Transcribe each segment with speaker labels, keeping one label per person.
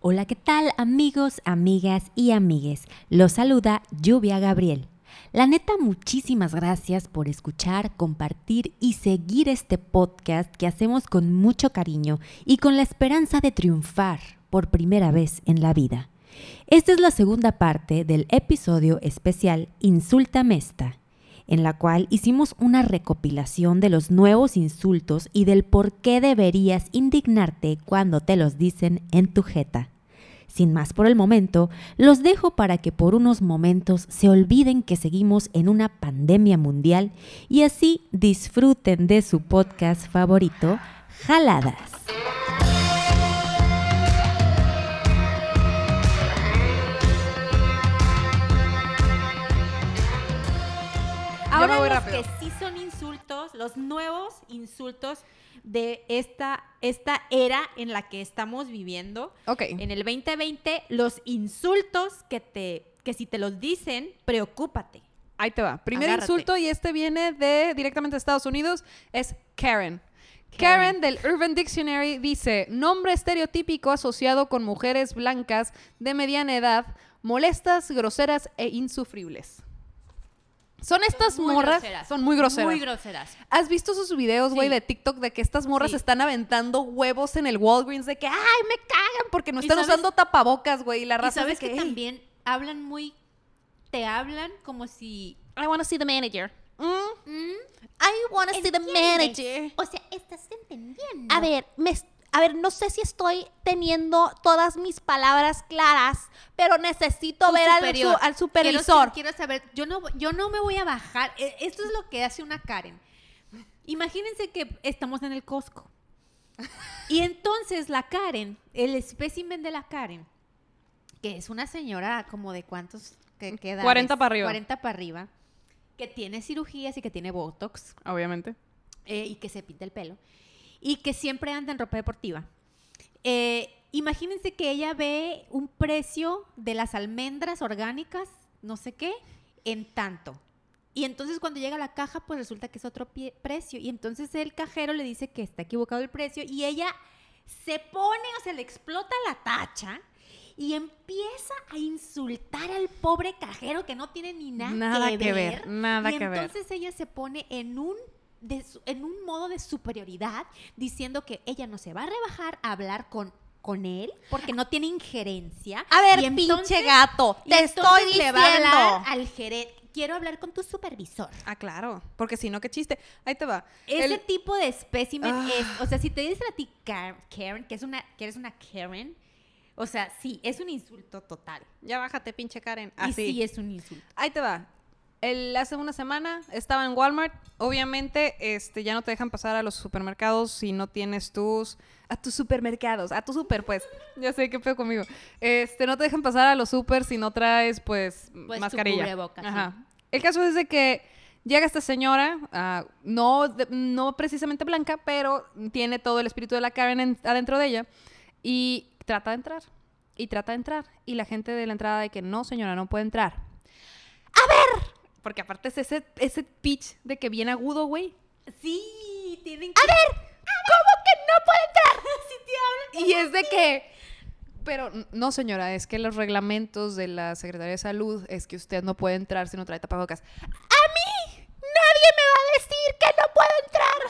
Speaker 1: Hola, ¿qué tal amigos, amigas y amigues? Los saluda Lluvia Gabriel. La neta, muchísimas gracias por escuchar, compartir y seguir este podcast que hacemos con mucho cariño y con la esperanza de triunfar por primera vez en la vida. Esta es la segunda parte del episodio especial Insulta Mesta, en la cual hicimos una recopilación de los nuevos insultos y del por qué deberías indignarte cuando te los dicen en tu jeta. Sin más por el momento, los dejo para que por unos momentos se olviden que seguimos en una pandemia mundial y así disfruten de su podcast favorito, Jaladas. Ahora
Speaker 2: voy
Speaker 1: los
Speaker 2: rápido.
Speaker 1: que sí son insultos, los nuevos insultos de esta, esta era en la que estamos viviendo.
Speaker 2: Ok.
Speaker 1: En el 2020, los insultos que te que si te los dicen, preocúpate.
Speaker 2: Ahí te va. Primer
Speaker 1: Agárrate.
Speaker 2: insulto y este viene de directamente de Estados Unidos es Karen.
Speaker 1: Karen.
Speaker 2: Karen del Urban Dictionary dice, nombre estereotípico asociado con mujeres blancas de mediana edad, molestas, groseras e insufribles. Son estas
Speaker 1: Muy
Speaker 2: morras,
Speaker 1: groseras.
Speaker 2: son muy groseras.
Speaker 1: Muy groseras.
Speaker 2: ¿Has visto sus videos, güey,
Speaker 1: Sí.
Speaker 2: de TikTok de que estas morras
Speaker 1: Sí.
Speaker 2: están aventando huevos en el Walgreens de que, ay, me cagan porque no
Speaker 1: ¿Y
Speaker 2: están
Speaker 1: sabes-
Speaker 2: usando tapabocas, güey? Y la
Speaker 1: Y
Speaker 2: raza
Speaker 1: sabes
Speaker 2: es de
Speaker 1: que
Speaker 2: "Ey,
Speaker 1: también hablan muy te hablan como si
Speaker 2: I want to see the manager. Mm,
Speaker 3: Mm,
Speaker 2: I want to see the manager.
Speaker 3: O sea, estás entendiendo.
Speaker 2: A ver, me, a ver, no sé si estoy teniendo todas mis palabras claras, pero necesito
Speaker 1: tu
Speaker 2: ver al, su- al
Speaker 1: Quiero-
Speaker 2: supervisor.
Speaker 1: Quiero, saber, yo no, yo no me voy a bajar. E- Esto es lo que hace una Karen. Imagínense que estamos en el Costco. Y entonces la Karen, el espécimen de la Karen, que es una señora como de cuántos, que, qué edades?
Speaker 2: 40 para arriba.
Speaker 1: 40 para arriba, que tiene cirugías y que tiene Botox
Speaker 2: Obviamente.
Speaker 1: eh, y que se pinta el pelo y que siempre anda en ropa deportiva. Eh, imagínense que ella ve un precio de las almendras orgánicas, no sé qué, en tanto. Y entonces cuando llega a la caja, pues resulta que es otro precio. Y entonces el cajero le dice que está equivocado el precio y ella se pone, o sea, le explota la tacha y empieza a insultar al pobre cajero que no tiene ni nada,
Speaker 2: Nada que ver, nada
Speaker 1: y
Speaker 2: que ver.
Speaker 1: entonces ella se pone en un de su- en un modo de superioridad diciendo que ella no se va a rebajar a hablar con con él porque no tiene injerencia.
Speaker 2: A ver,
Speaker 1: Y entonces-
Speaker 2: pinche gato,
Speaker 1: y
Speaker 2: te estoy
Speaker 1: le va a hablar
Speaker 2: diciendo.
Speaker 1: al gerente. Quiero hablar con tu supervisor.
Speaker 2: Ah, claro, porque si no, qué chiste. Ahí te va.
Speaker 1: Ese
Speaker 2: El-
Speaker 1: tipo de espécimen
Speaker 2: Ah.
Speaker 1: es, o sea, si te dicen a ti Karen, que es una que eres una Karen, o sea, sí, es un insulto total.
Speaker 2: Ya bájate, pinche Karen.
Speaker 1: Y
Speaker 2: Así.
Speaker 1: sí es un insulto.
Speaker 2: Ahí te va. El, hace una semana estaba en Walmart. Obviamente, este, ya no te dejan pasar a los supermercados si no tienes tus. A tus supermercados, a tu super, pues. Ya sé qué pedo conmigo. Este, no te dejan pasar a los super si no traes, pues,
Speaker 1: Pues,
Speaker 2: mascarilla.
Speaker 1: sí.
Speaker 2: Ajá. El caso es de que llega esta señora, ah, no, de- no precisamente blanca, pero tiene todo el espíritu de la Karen en- adentro de ella. Y trata de entrar. Y trata de entrar. Y la gente de la entrada de que no, señora, no puede entrar. Porque aparte es ese, ese pitch de que viene agudo, güey.
Speaker 1: Sí, tienen que
Speaker 2: A ver, ¿cómo que no puede entrar? Y es de que... Pero no, señora, es que los reglamentos de la Secretaría de Salud es que usted no puede entrar si no trae tapabocas. ¡A mí! ¡Nadie me va a decir que no puedo entrar!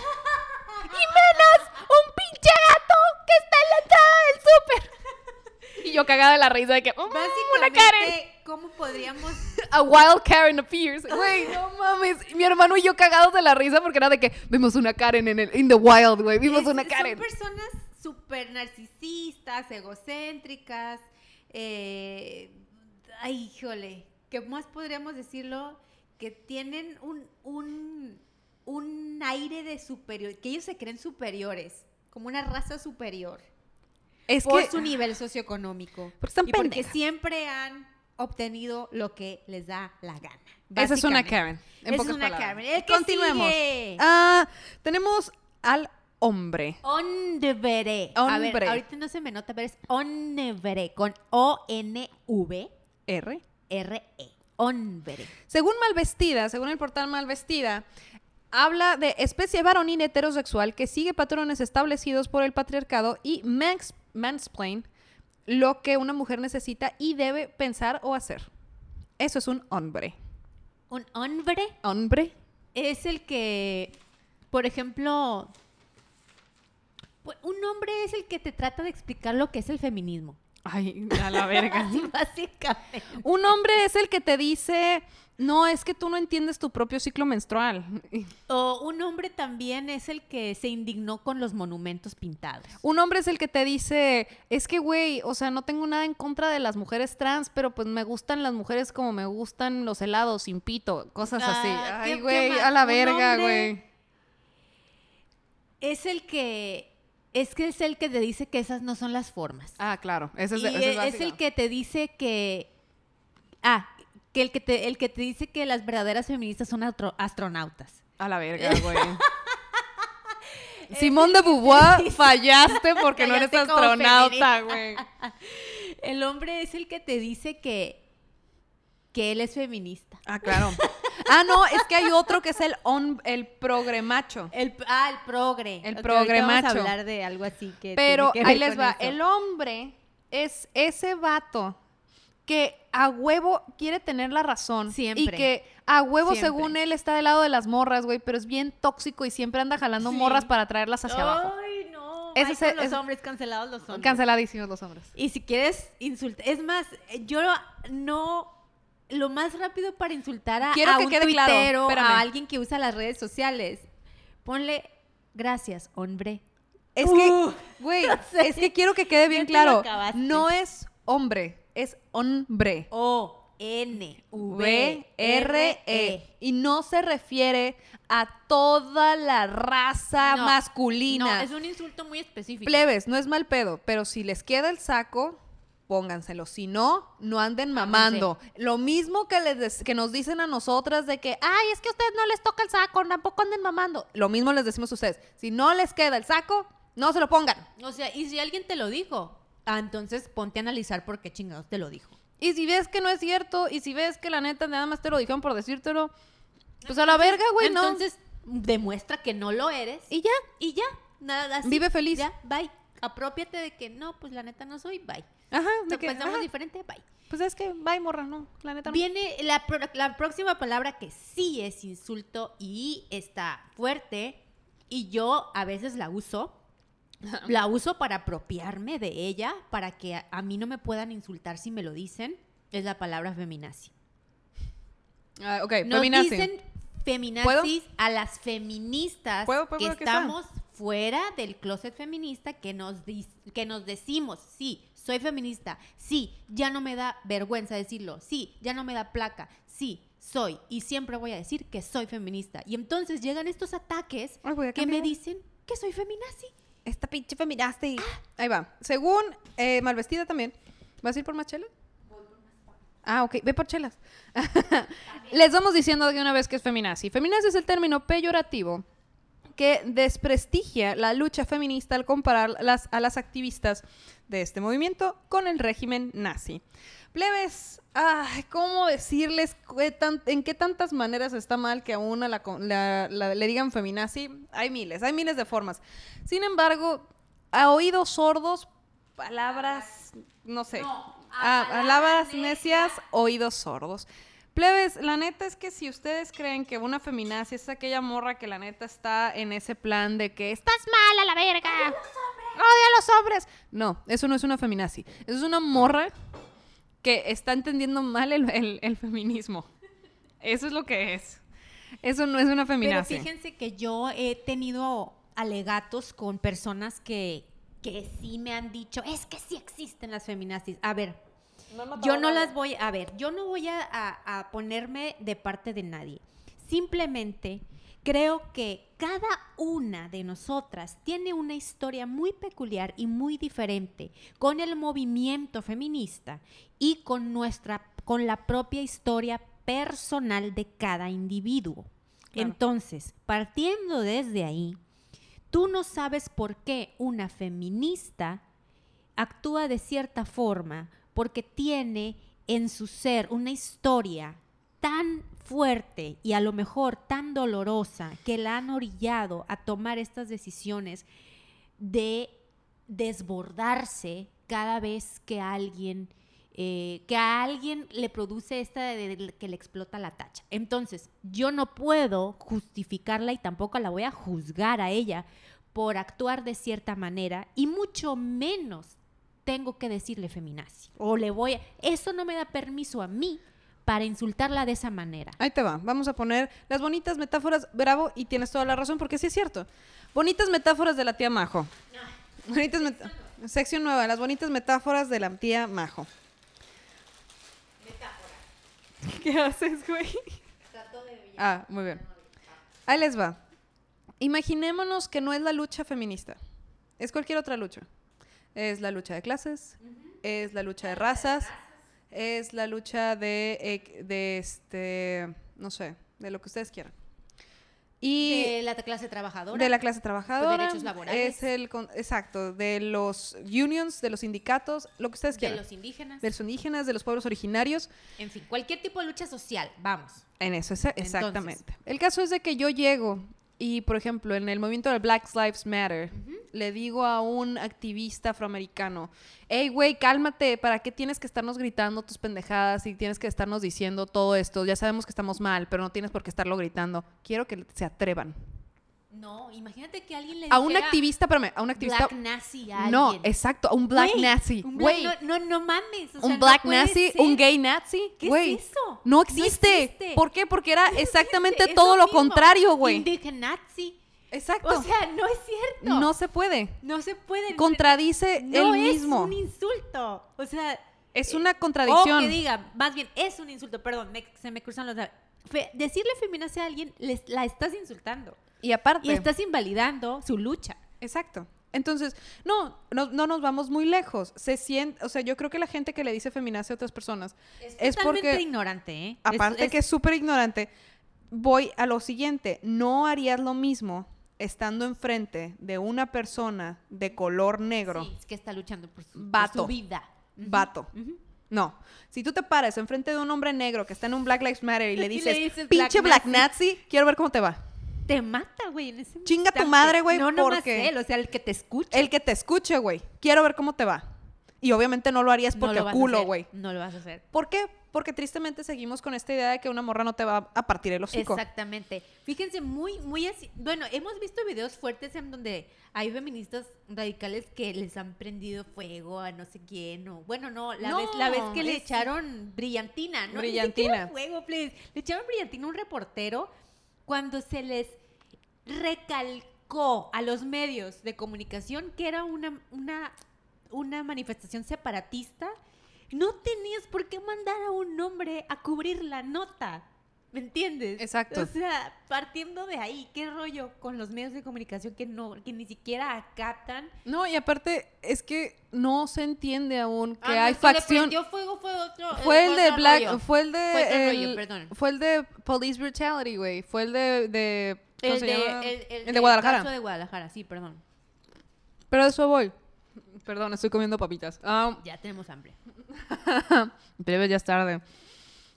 Speaker 2: ¡Y menos un pinche gato que está en la entrada del súper! Y yo cagada de la risa de que... "Mm, ¡Una Karen!
Speaker 1: ¿Cómo podríamos
Speaker 2: A wild Karen appears. Güey, no mames. Mi hermano y yo cagados de la risa porque era de que vimos una Karen en el in the wild, güey. Vimos
Speaker 1: Es-
Speaker 2: una Karen.
Speaker 1: Son personas súper narcisistas, egocéntricas. eh, ay, híjole. ¿Qué más podríamos decirlo? Que tienen un, un, un aire de superior. Que ellos se creen superiores. Como una raza superior.
Speaker 2: Es
Speaker 1: por
Speaker 2: que
Speaker 1: su nivel socioeconómico.
Speaker 2: Porque están
Speaker 1: y porque siempre han obtenido lo que les da la gana.
Speaker 2: esa es una. Karen. En
Speaker 1: Esa es una
Speaker 2: palabras.
Speaker 1: Karen. El que
Speaker 2: Continuemos.
Speaker 1: sigue.
Speaker 2: Ah, tenemos al hombre.
Speaker 1: Onvere. A ver, ahorita no se me nota, pero es onvere con O-N-V-R-E.
Speaker 2: R.
Speaker 1: Onvere.
Speaker 2: Según Malvestida, según el portal Malvestida, habla de especie varonil heterosexual que sigue patrones establecidos por el patriarcado y max, mansplain lo que una mujer necesita y debe pensar o hacer. Eso es un hombre.
Speaker 1: Un hombre
Speaker 2: Hombre.
Speaker 1: es el que, por ejemplo, un hombre es el que te trata de explicar lo que es el feminismo.
Speaker 2: Ay, a la verga.
Speaker 1: Así básicamente.
Speaker 2: Un hombre es el que te dice, no, es que tú no entiendes tu propio ciclo menstrual.
Speaker 1: O un hombre también es el que se indignó con los monumentos pintados.
Speaker 2: Un hombre es el que te dice, es que, güey, o sea, no tengo nada en contra de las mujeres trans, pero pues me gustan las mujeres como me gustan los helados sin pito, cosas así.
Speaker 1: Ah, ¿qué-
Speaker 2: Ay, güey, a la verga, güey.
Speaker 1: Es el que es que es el que te dice que esas no son las formas.
Speaker 2: Ah, claro, ese es,
Speaker 1: y
Speaker 2: ese es
Speaker 1: es, el que te dice que ah, que el que te el que te dice que las verdaderas feministas son astro- astronautas.
Speaker 2: A la verga, güey. Simón de Beauvoir, fallaste porque no eres astronauta, güey.
Speaker 1: El hombre es el que te dice que que él es feminista.
Speaker 2: Ah, claro. Ah, no, es que hay otro que es el, on, el progremacho.
Speaker 1: El, ah, el progre.
Speaker 2: El
Speaker 1: Ok,
Speaker 2: progre
Speaker 1: ahorita Vamos a hablar de algo así que
Speaker 2: Pero
Speaker 1: tiene que
Speaker 2: ahí les
Speaker 1: con
Speaker 2: va.
Speaker 1: eso.
Speaker 2: El hombre es ese vato que a huevo quiere tener la razón.
Speaker 1: Siempre.
Speaker 2: Y que a huevo,
Speaker 1: Siempre.
Speaker 2: según él, está del lado de las morras, güey, pero es bien tóxico y siempre anda jalando
Speaker 1: Sí.
Speaker 2: morras para traerlas hacia abajo.
Speaker 1: Ay, no.
Speaker 2: Ese
Speaker 1: Ay,
Speaker 2: es
Speaker 1: con
Speaker 2: el-
Speaker 1: los hombres cancelados los hombres.
Speaker 2: Canceladísimos los hombres.
Speaker 1: Y si quieres insultar, es más, yo no lo más rápido para insultar a,
Speaker 2: Quiero
Speaker 1: a
Speaker 2: que
Speaker 1: un
Speaker 2: quede claro,
Speaker 1: tuitero, a alguien que usa las redes sociales, ponle gracias, hombre.
Speaker 2: Es que,
Speaker 1: Uh,
Speaker 2: güey, es que quiero que quede bien claro. No es hombre, es hombre.
Speaker 1: O N V
Speaker 2: V R E y no se refiere a toda la raza
Speaker 1: No,
Speaker 2: masculina.
Speaker 1: No, es un insulto muy específico.
Speaker 2: Plebes, no es mal pedo, pero si les queda el saco, pónganselo. Si no, no anden mamando. Lo mismo que, les que nos dicen a nosotras de que, ay, es que a ustedes no les toca el saco, tampoco anden mamando. Lo mismo les decimos a ustedes. Si no les queda el saco, no se lo pongan.
Speaker 1: O sea, y si alguien te lo dijo, ah, entonces ponte a analizar por qué chingados te lo dijo.
Speaker 2: Y si ves que no es cierto, y si ves que la neta nada más te lo dijeron por decírtelo, pues a la verga, güey, no.
Speaker 1: Entonces, demuestra que no lo eres.
Speaker 2: Y ya.
Speaker 1: Y ya, nada así.
Speaker 2: Vive feliz.
Speaker 1: Ya, bye. Apropiate de que no, pues la neta no soy, bye.
Speaker 2: Ajá, de que,
Speaker 1: pensamos
Speaker 2: ajá,
Speaker 1: diferente, bye.
Speaker 2: pues es que, bye, morra, no, la neta no.
Speaker 1: Viene la, pro- la próxima palabra que sí es insulto y está fuerte y yo a veces la uso. La uso para apropiarme de ella, para que a, a mí no me puedan insultar si me lo dicen. Es la palabra feminazi.
Speaker 2: Ah, ok,
Speaker 1: Nos
Speaker 2: feminazi.
Speaker 1: dicen feminazis a las feministas
Speaker 2: ¿Puedo? ¿Puedo?
Speaker 1: que
Speaker 2: ¿Puedo? ¿Qué está?
Speaker 1: estamos fuera del closet feminista que nos, que nos decimos, sí, soy feminista, sí, ya no me da vergüenza decirlo, sí, ya no me da placa, sí, soy y siempre voy a decir que soy feminista. Y entonces llegan estos ataques que me dicen que soy feminazi.
Speaker 2: Esta pinche feminazi. Ahí va. Según eh, Malvestida también. ¿Vas a ir por más chelas? Ah, ok. Ve por chelas. Les vamos diciendo de una vez que es feminazi. Feminazi es el término peyorativo que desprestigia la lucha feminista al comparar las, a las activistas de este movimiento con el régimen nazi. Plebes, ay, ¿cómo decirles qué tan- en qué tantas maneras está mal que a una la, con- la- la- le digan feminazi? Hay miles, hay miles de formas. Sin embargo, a oídos sordos, palabras, no sé, a, palabras necias, oídos sordos. Plebes, la neta es que si ustedes creen que una feminazi es aquella morra que la neta está en ese plan de que estás mal a la verga, odia a los hombres. No, eso no es una feminazi. Eso es una morra que está entendiendo mal el, el- el feminismo. Eso es lo que es. Eso no es una
Speaker 1: Pero
Speaker 2: feminazi.
Speaker 1: fíjense que yo he tenido alegatos con personas que, que sí me han dicho, es que sí existen las feminazis. A ver, yo no las voy, a ver, yo no voy a, a- a ponerme de parte de nadie. Simplemente creo que cada una de nosotras tiene una historia muy peculiar y muy diferente con el movimiento feminista y con nuestra, con la propia historia personal de cada individuo.
Speaker 2: Claro.
Speaker 1: Entonces, partiendo desde ahí, tú no sabes por qué una feminista actúa de cierta forma porque tiene en su ser una historia tan fuerte y a lo mejor tan dolorosa que la han orillado a tomar estas decisiones de desbordarse cada vez que alguien, eh, que a alguien le produce esta de, de que le explota la tacha. Entonces, yo no puedo justificarla y tampoco la voy a juzgar a ella por actuar de cierta manera y mucho menos tengo que decirle feminazi o le voy a... Eso no me da permiso a mí para insultarla de esa manera.
Speaker 2: Ahí te va. Vamos a poner las bonitas metáforas. Bravo, y tienes toda la razón, porque sí es cierto. Bonitas metáforas de la tía Majo. Bonitas met- Sección nueva, las bonitas metáforas de la tía Majo. ¿Qué haces, güey? Ah, muy bien. Ahí les va. Imaginémonos que no es la lucha feminista. Es cualquier otra lucha. Es la lucha de clases, es la lucha de razas, es la lucha de, de este, no sé, de lo que ustedes quieran. Y
Speaker 1: de la clase trabajadora.
Speaker 2: de la clase trabajadora.
Speaker 1: derechos laborales.
Speaker 2: Es el, exacto, de los unions, de los sindicatos, lo que ustedes
Speaker 1: de
Speaker 2: quieran.
Speaker 1: los indígenas.
Speaker 2: de los indígenas, de los pueblos originarios.
Speaker 1: En fin, cualquier tipo de lucha social, vamos.
Speaker 2: En eso, exactamente. El caso es de que yo llego y, por ejemplo, en el movimiento de Black Lives Matter, le digo a un activista afroamericano, hey, güey, cálmate, ¿para qué tienes que estarnos gritando tus pendejadas y tienes que estarnos diciendo todo esto? Ya sabemos que estamos mal, pero no tienes por qué estarlo gritando. Quiero que se atrevan.
Speaker 1: No, imagínate que alguien le
Speaker 2: A un
Speaker 1: dijera
Speaker 2: activista, espérame, a un activista...
Speaker 1: Black nazi a
Speaker 2: No,
Speaker 1: alguien.
Speaker 2: exacto, a un black nazi.
Speaker 1: un black- no, no, no mames. o sea,
Speaker 2: un
Speaker 1: no
Speaker 2: black nazi,
Speaker 1: ser.
Speaker 2: un gay nazi.
Speaker 1: ¿Qué es eso?
Speaker 2: No
Speaker 1: No
Speaker 2: existe. ¿Por qué? Porque era
Speaker 1: No
Speaker 2: exactamente
Speaker 1: existe, es
Speaker 2: todo lo,
Speaker 1: mismo.
Speaker 2: contrario, güey.
Speaker 1: Indigenazi.
Speaker 2: Exacto.
Speaker 1: O sea, no es cierto.
Speaker 2: no se puede.
Speaker 1: No se puede.
Speaker 2: Contradice
Speaker 1: no
Speaker 2: él
Speaker 1: es
Speaker 2: mismo.
Speaker 1: un insulto. O sea,
Speaker 2: Es una
Speaker 1: o
Speaker 2: contradicción.
Speaker 1: que diga, más bien, es un insulto. Perdón, me- se me cruzan los. Fe- decirle feminazi a alguien, les- la estás insultando.
Speaker 2: Y aparte.
Speaker 1: Y estás invalidando su lucha.
Speaker 2: Exacto. Entonces, no, no, no nos vamos muy lejos. Se siente, o sea, yo creo que la gente que le dice feminazi a otras personas es,
Speaker 1: Totalmente
Speaker 2: porque,
Speaker 1: ignorante, ¿eh? Es-
Speaker 2: aparte
Speaker 1: es-
Speaker 2: que es súper ignorante, voy a lo siguiente. No harías lo mismo estando enfrente de una persona de color negro.
Speaker 1: Sí, es que está luchando por su, por
Speaker 2: Vato.
Speaker 1: su vida.
Speaker 2: Vato. No. Si tú te paras enfrente de un hombre negro que está en un Black Lives Matter y le
Speaker 1: Y le
Speaker 2: dices, pinche
Speaker 1: Black
Speaker 2: Black Nazi, quiero ver cómo te va.
Speaker 1: Te mata, güey, en ese
Speaker 2: Chinga tu madre, güey,
Speaker 1: No, no más
Speaker 2: porque-
Speaker 1: él, o sea, el que te escucha.
Speaker 2: El que te escuche, güey. Quiero ver cómo te va. Y obviamente no lo harías
Speaker 1: No
Speaker 2: porque
Speaker 1: lo
Speaker 2: culo, güey.
Speaker 1: No lo vas a hacer.
Speaker 2: ¿Por qué? Porque tristemente seguimos con esta idea de que una morra no te va a partir el hocico.
Speaker 1: Exactamente. Fíjense, muy, muy así. Bueno, hemos visto videos fuertes en donde hay feministas radicales que les han prendido fuego a no sé quién. O, bueno, no, la,
Speaker 2: No,
Speaker 1: vez, la vez que le echaron brillantina, ¿no?
Speaker 2: Brillantina.
Speaker 1: siquiera fuego, please. Le echaron brillantina a un reportero cuando se les recalcó a los medios de comunicación que era una, una, una manifestación separatista. No tenías por qué mandar a un hombre a cubrir la nota. ¿Me entiendes?
Speaker 2: Exacto.
Speaker 1: O sea, partiendo de ahí, ¿qué rollo con los medios de comunicación que no, que ni siquiera acatan?
Speaker 2: No, y aparte es que no se entiende aún que
Speaker 1: Ah, no,
Speaker 2: hay
Speaker 1: le
Speaker 2: facción.
Speaker 1: prendió fuego fue otro.
Speaker 2: Fue
Speaker 1: eh,
Speaker 2: el de Black,
Speaker 1: rollo.
Speaker 2: fue el de
Speaker 1: Fue
Speaker 2: el-
Speaker 1: rollo, perdón.
Speaker 2: fue el de Police Brutality, güey. Fue el de, de ¿cómo
Speaker 1: El de, el, el
Speaker 2: de Guadalajara.
Speaker 1: de Guadalajara, sí, perdón.
Speaker 2: Pero de eso voy. Perdón, estoy comiendo papitas. Ah,
Speaker 1: Ya tenemos hambre.
Speaker 2: Breve ya es tarde.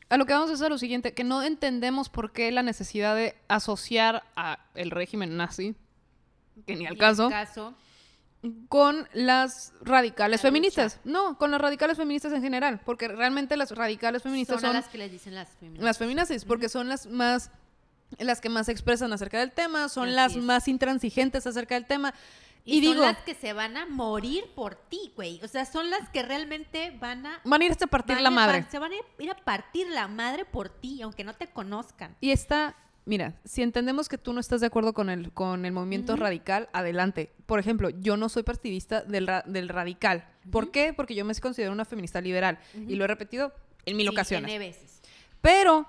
Speaker 2: A lo que vamos a hacer es lo siguiente, que no entendemos por qué la necesidad de asociar a el régimen nazi, que ni al caso,
Speaker 1: caso.
Speaker 2: con las radicales
Speaker 1: La
Speaker 2: feministas. No, con las radicales feministas en general, porque realmente las radicales feministas
Speaker 1: Son,
Speaker 2: son,
Speaker 1: las que les dicen las feministas.
Speaker 2: las feminazis, porque son las más las que más se expresan acerca del tema, son
Speaker 1: Así
Speaker 2: las
Speaker 1: es.
Speaker 2: más intransigentes acerca del tema.
Speaker 1: Y,
Speaker 2: Y,
Speaker 1: son
Speaker 2: digo,
Speaker 1: las que se van a morir por ti, güey. O sea, son las que realmente van a...
Speaker 2: van a irse a partir la
Speaker 1: a-
Speaker 2: madre.
Speaker 1: van- se van a ir a partir la madre por ti, aunque no te conozcan.
Speaker 2: Y está, mira, si entendemos que tú no estás de acuerdo con el, con el movimiento radical, adelante. Por ejemplo, yo no soy partidista del, ra- del radical. ¿Por qué? Porque yo me considero una feminista liberal. Y lo he repetido en mil
Speaker 1: Sí,
Speaker 2: ocasiones.
Speaker 1: Veces.
Speaker 2: Pero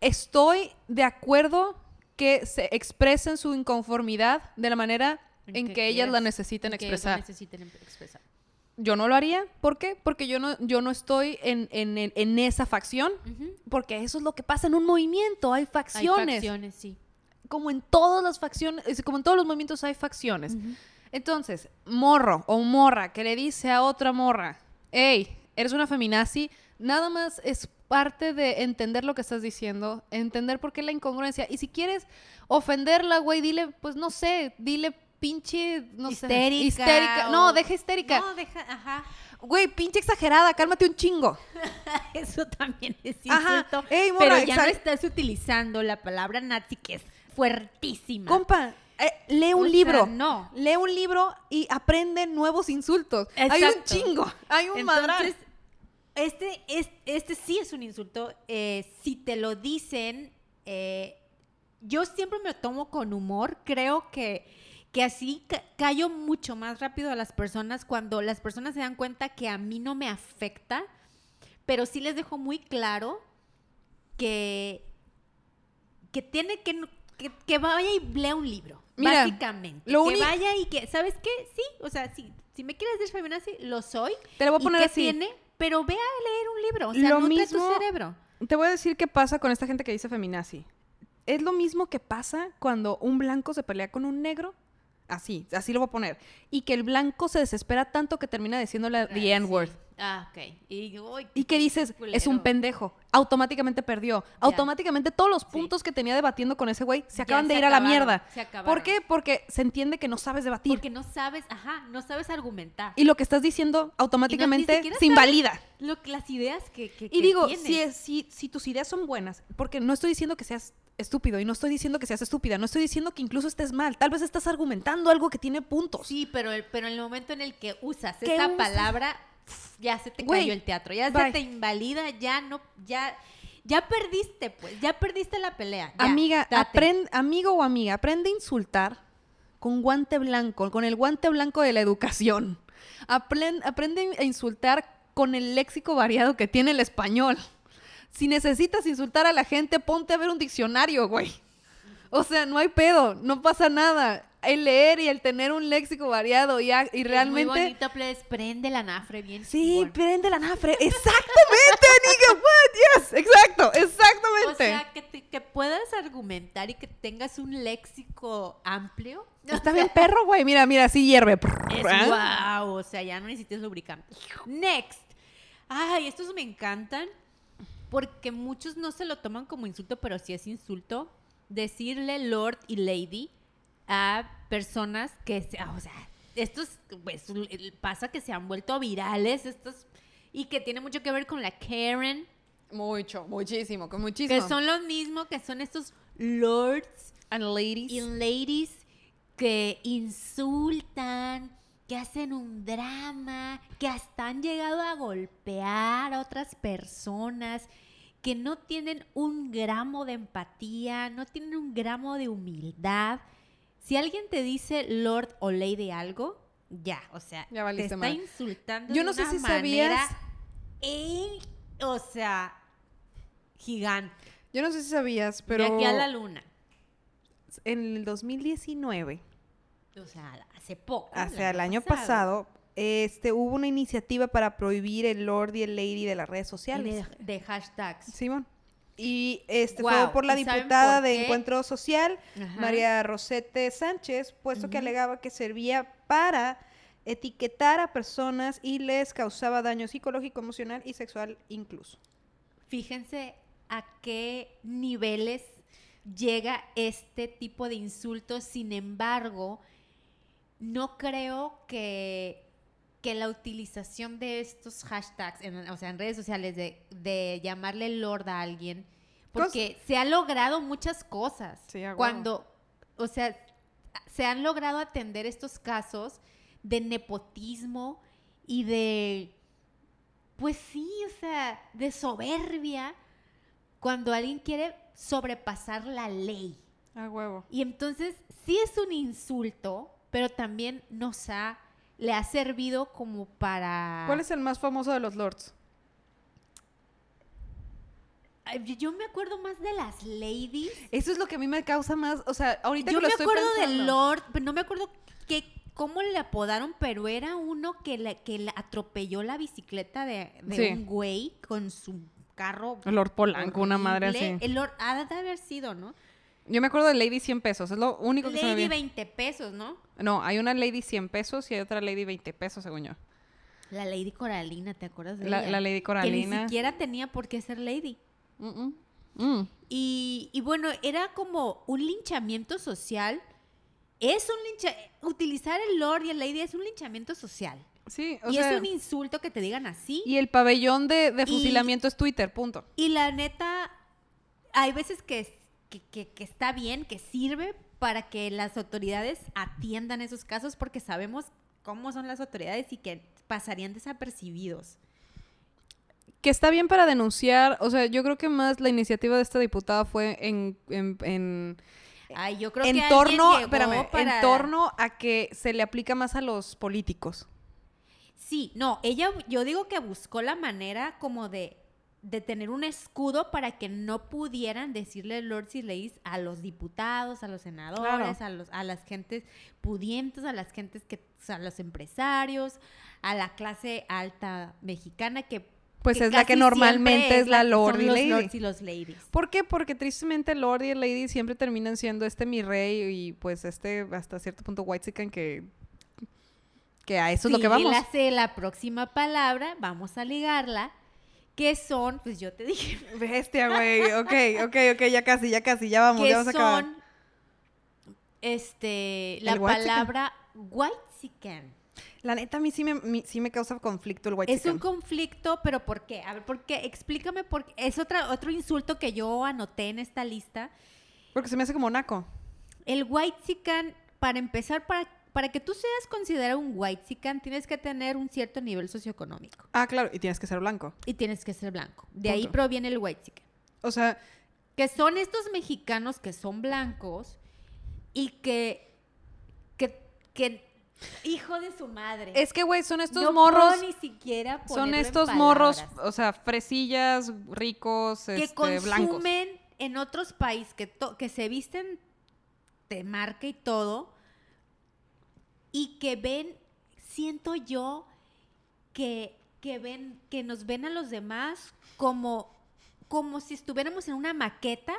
Speaker 2: estoy de acuerdo que se expresen su inconformidad de la manera en, que, ellas la necesiten
Speaker 1: en que
Speaker 2: expresar.
Speaker 1: necesiten expresar.
Speaker 2: Yo no lo haría. ¿Por qué? Porque yo no, yo no estoy en, en- en- esa facción. Porque eso es lo que pasa en un movimiento. Hay
Speaker 1: Hay
Speaker 2: facciones.
Speaker 1: facciones, sí.
Speaker 2: Como en todas las facciones, es- como en todos los movimientos hay facciones. Entonces, morro o morra que le dice a otra morra, hey, eres una feminazi, nada más es parte de entender lo que estás diciendo, entender por qué la incongruencia. Y si quieres ofenderla, güey, dile, pues no sé, dile pinche, no sé,
Speaker 1: histérica.
Speaker 2: histérica.
Speaker 1: o-
Speaker 2: No, deja histérica.
Speaker 1: No, deja, ajá.
Speaker 2: Güey, pinche exagerada, cálmate un chingo.
Speaker 1: Eso también es
Speaker 2: Ajá.
Speaker 1: insulto.
Speaker 2: Ey, morra,
Speaker 1: pero ya no estás utilizando la palabra nazi que es fuertísima.
Speaker 2: Compa, eh, lee un
Speaker 1: O sea,
Speaker 2: libro.
Speaker 1: no.
Speaker 2: Lee un libro y aprende nuevos insultos. Hay un
Speaker 1: Exacto.
Speaker 2: chingo. Hay un madral.
Speaker 1: Entonces, este, es- este sí es un insulto. eh, si te lo dicen, eh, yo siempre me lo tomo con humor. Creo que, que así ca- callo mucho más rápido a las personas cuando las personas se dan cuenta que a mí no me afecta, pero sí les dejo muy claro que, que tiene que, que, que vaya y lea un libro.
Speaker 2: Mira,
Speaker 1: básicamente.
Speaker 2: lo
Speaker 1: que vaya y que, ¿sabes qué? Sí, o sea, si, si me quieres decir feminazi, lo soy.
Speaker 2: Te lo voy a
Speaker 1: ¿Y
Speaker 2: poner así.
Speaker 1: tiene? Pero ve a leer un libro. O sea,
Speaker 2: Lo
Speaker 1: nutre
Speaker 2: mismo-
Speaker 1: tu cerebro.
Speaker 2: Te voy a decir qué pasa con esta gente que dice feminazi. Es lo mismo que pasa cuando un blanco se pelea con un negro. Así, así lo voy a poner. Y que el blanco se desespera tanto que termina diciéndole the N-word.
Speaker 1: Ah, ok. Y, uy,
Speaker 2: Y que dices,
Speaker 1: culero.
Speaker 2: es un pendejo. Automáticamente perdió. Automáticamente todos los puntos que tenía debatiendo con ese güey se
Speaker 1: Ya
Speaker 2: acaban de
Speaker 1: se
Speaker 2: ir a la mierda.
Speaker 1: se.
Speaker 2: ¿Por qué? Porque se entiende que no sabes debatir.
Speaker 1: Porque no sabes, ajá, no sabes argumentar.
Speaker 2: Y lo que estás diciendo automáticamente
Speaker 1: siquiera
Speaker 2: se invalida.
Speaker 1: Lo, que- las ideas que, que
Speaker 2: Y
Speaker 1: que
Speaker 2: digo,
Speaker 1: tienes.
Speaker 2: si, si, si tus ideas son buenas, porque no estoy diciendo que seas estúpido y no estoy diciendo que seas estúpida, no estoy diciendo que incluso estés mal, tal vez estás argumentando algo que tiene puntos.
Speaker 1: Sí, pero, el- pero en el momento en el que usas
Speaker 2: ¿Qué
Speaker 1: esa
Speaker 2: usas?
Speaker 1: palabra, ya se te
Speaker 2: Güey,
Speaker 1: cayó el teatro, ya
Speaker 2: bye.
Speaker 1: se te invalida, ya no, ya, ya perdiste, pues, ya perdiste la pelea. ya,
Speaker 2: amiga,
Speaker 1: date.
Speaker 2: aprende, amigo o amiga, aprende a insultar con guante blanco, con el guante blanco de la educación. Apren- aprende a insultar con el léxico variado que tiene el español. Si necesitas insultar a la gente, ponte a ver un diccionario, güey. O sea, no hay pedo, no pasa nada. El leer y el tener un léxico variado y, a- y
Speaker 1: Es muy
Speaker 2: realmente...
Speaker 1: bonito, please, prende la nafre bien
Speaker 2: Sí,
Speaker 1: chingón.
Speaker 2: prende la nafre. Exactamente, amiga. What? Yes, exacto, exactamente.
Speaker 1: O sea, que, te- que puedas argumentar y que tengas un léxico amplio.
Speaker 2: Está bien perro, güey. Mira, mira, así hierve.
Speaker 1: Es wow, o sea, ya no necesitas lubricante. Next. Ay, estos me encantan porque muchos no se lo toman como insulto, pero sí es insulto decirle lord y lady a personas que, se- o sea, estos, pues, pasa que se han vuelto virales, estos, y que tiene mucho que ver con la Karen,
Speaker 2: Mucho, muchísimo, con muchísimo.
Speaker 1: que son los mismos, que son estos lords
Speaker 2: And ladies.
Speaker 1: y ladies que insultan, que hacen un drama, que hasta han llegado a golpear a otras personas, que no tienen un gramo de empatía, no tienen un gramo de humildad. Si alguien te dice Lord o Lady algo, ya, o sea,
Speaker 2: Ya
Speaker 1: te está insultando
Speaker 2: Yo
Speaker 1: de
Speaker 2: no sé
Speaker 1: una
Speaker 2: si
Speaker 1: manera
Speaker 2: sabías-
Speaker 1: o sea, gigante.
Speaker 2: Yo no sé si sabías, pero
Speaker 1: de aquí a la luna.
Speaker 2: en el 2019,
Speaker 1: O sea, hace poco.
Speaker 2: hacia el año pasado, este, hubo una iniciativa para prohibir el Lord y el Lady de las redes sociales.
Speaker 1: de, de hashtags.
Speaker 2: Simón. Y este fue por la
Speaker 1: ¿y saben
Speaker 2: diputada
Speaker 1: por
Speaker 2: de? Encuentro Social,
Speaker 1: Ajá.
Speaker 2: María Rosete Sánchez, puesto que alegaba que servía para etiquetar a personas y les causaba daño psicológico, emocional y sexual incluso.
Speaker 1: Fíjense a qué niveles llega este tipo de insultos. Sin embargo, no creo que, que la utilización de estos hashtags, en- o sea, en redes sociales, de, de llamarle lord a alguien, porque se ha logrado muchas cosas.
Speaker 2: Sí, a huevo.
Speaker 1: Cuando, o sea, se han logrado atender estos casos de nepotismo y de, pues sí, o sea, de soberbia cuando alguien quiere sobrepasar la ley.
Speaker 2: A huevo.
Speaker 1: Y entonces sí es un insulto, pero también nos ha, le ha servido como para...
Speaker 2: ¿Cuál es el más famoso de los lords?
Speaker 1: Yo- Yo me acuerdo más de las ladies.
Speaker 2: Eso es lo que a mí me causa más, o sea, ahorita
Speaker 1: Yo
Speaker 2: que lo
Speaker 1: me
Speaker 2: estoy
Speaker 1: acuerdo del. Lord, pero no me acuerdo que, cómo le apodaron, pero era uno que le, que le atropelló la bicicleta de, de
Speaker 2: Sí.
Speaker 1: un güey con su carro.
Speaker 2: El Lord Polanco, una madre así.
Speaker 1: El Lord ha de haber sido, ¿no?
Speaker 2: Yo me acuerdo de Lady 100 pesos, es lo único que se me
Speaker 1: Lady
Speaker 2: viene.
Speaker 1: 20 pesos, ¿no?
Speaker 2: No, hay una Lady 100 pesos y hay otra Lady 20 pesos, según yo.
Speaker 1: La Lady Coralina, ¿te acuerdas de
Speaker 2: La,
Speaker 1: ella?
Speaker 2: la Lady
Speaker 1: Que
Speaker 2: Coralina.
Speaker 1: ni siquiera tenía por qué ser Lady.
Speaker 2: Mm, mm. Mm.
Speaker 1: Y, y bueno, era como un linchamiento social es un lincha... Utilizar el Lord y el Lady es un linchamiento social.
Speaker 2: Sí, o
Speaker 1: y
Speaker 2: sea,
Speaker 1: es un insulto que te digan así.
Speaker 2: y el pabellón de, de
Speaker 1: Y-
Speaker 2: fusilamiento es Twitter, punto.
Speaker 1: Y la neta, hay veces que, que, que- que está bien, que sirve para que las autoridades atiendan esos casos porque sabemos cómo son las autoridades y que pasarían desapercibidos.
Speaker 2: Que está bien para denunciar, o sea, yo creo que más la iniciativa de esta diputada fue en, en, en,
Speaker 1: Ay, yo creo
Speaker 2: en
Speaker 1: que
Speaker 2: torno, espérame,
Speaker 1: para-
Speaker 2: en torno a que se le aplica más a los políticos.
Speaker 1: Sí, no, ella, yo digo que buscó la manera como de, de tener un escudo para que no pudieran decirle lords y ladies a los diputados, a los senadores, a, los, a las gentes pudientes, a las gentes que, a los empresarios, a la clase alta mexicana que
Speaker 2: Pues
Speaker 1: que
Speaker 2: es la que normalmente es la lord
Speaker 1: son
Speaker 2: y
Speaker 1: los
Speaker 2: lady.
Speaker 1: lords y los ladies.
Speaker 2: ¿Por qué? Porque tristemente Lord y Lady siempre terminan siendo este mi rey y pues este hasta cierto punto white que que a eso es lo que vamos.
Speaker 1: la sé, la próxima palabra, vamos a ligarla, que son, pues yo te dije,
Speaker 2: Bestia, güey. Ok, ok, ok, ya casi, ya casi, ya vamos,
Speaker 1: que
Speaker 2: ya vamos a acabar.
Speaker 1: son este la palabra whitezican.
Speaker 2: La neta a mí sí me, mi- sí me causa conflicto el white
Speaker 1: Es un conflicto, pero ¿por qué? A ver, ¿por qué? Explícame por qué. Es otra, otro insulto que yo anoté en esta lista.
Speaker 2: Porque se me hace como naco.
Speaker 1: El whitezican, para empezar, para, para que tú seas considerado un whitezican, tienes que tener un cierto nivel socioeconómico
Speaker 2: Ah, claro, y tienes que ser blanco.
Speaker 1: y tienes que ser blanco. De ahí proviene el whitezican.
Speaker 2: O sea,
Speaker 1: que son estos mexicanos que son blancos y que, que, que hijo de su madre.
Speaker 2: es que, güey, son estos
Speaker 1: no
Speaker 2: morros.
Speaker 1: puedo ni siquiera
Speaker 2: Son
Speaker 1: en
Speaker 2: estos morros, o sea, fresillas, ricos,
Speaker 1: que
Speaker 2: este,
Speaker 1: consumen
Speaker 2: blancos.
Speaker 1: en otros países, que, que se visten de marca y todo, y que ven, siento yo, que, que ven, que nos ven a los demás como, como si estuviéramos en una maqueta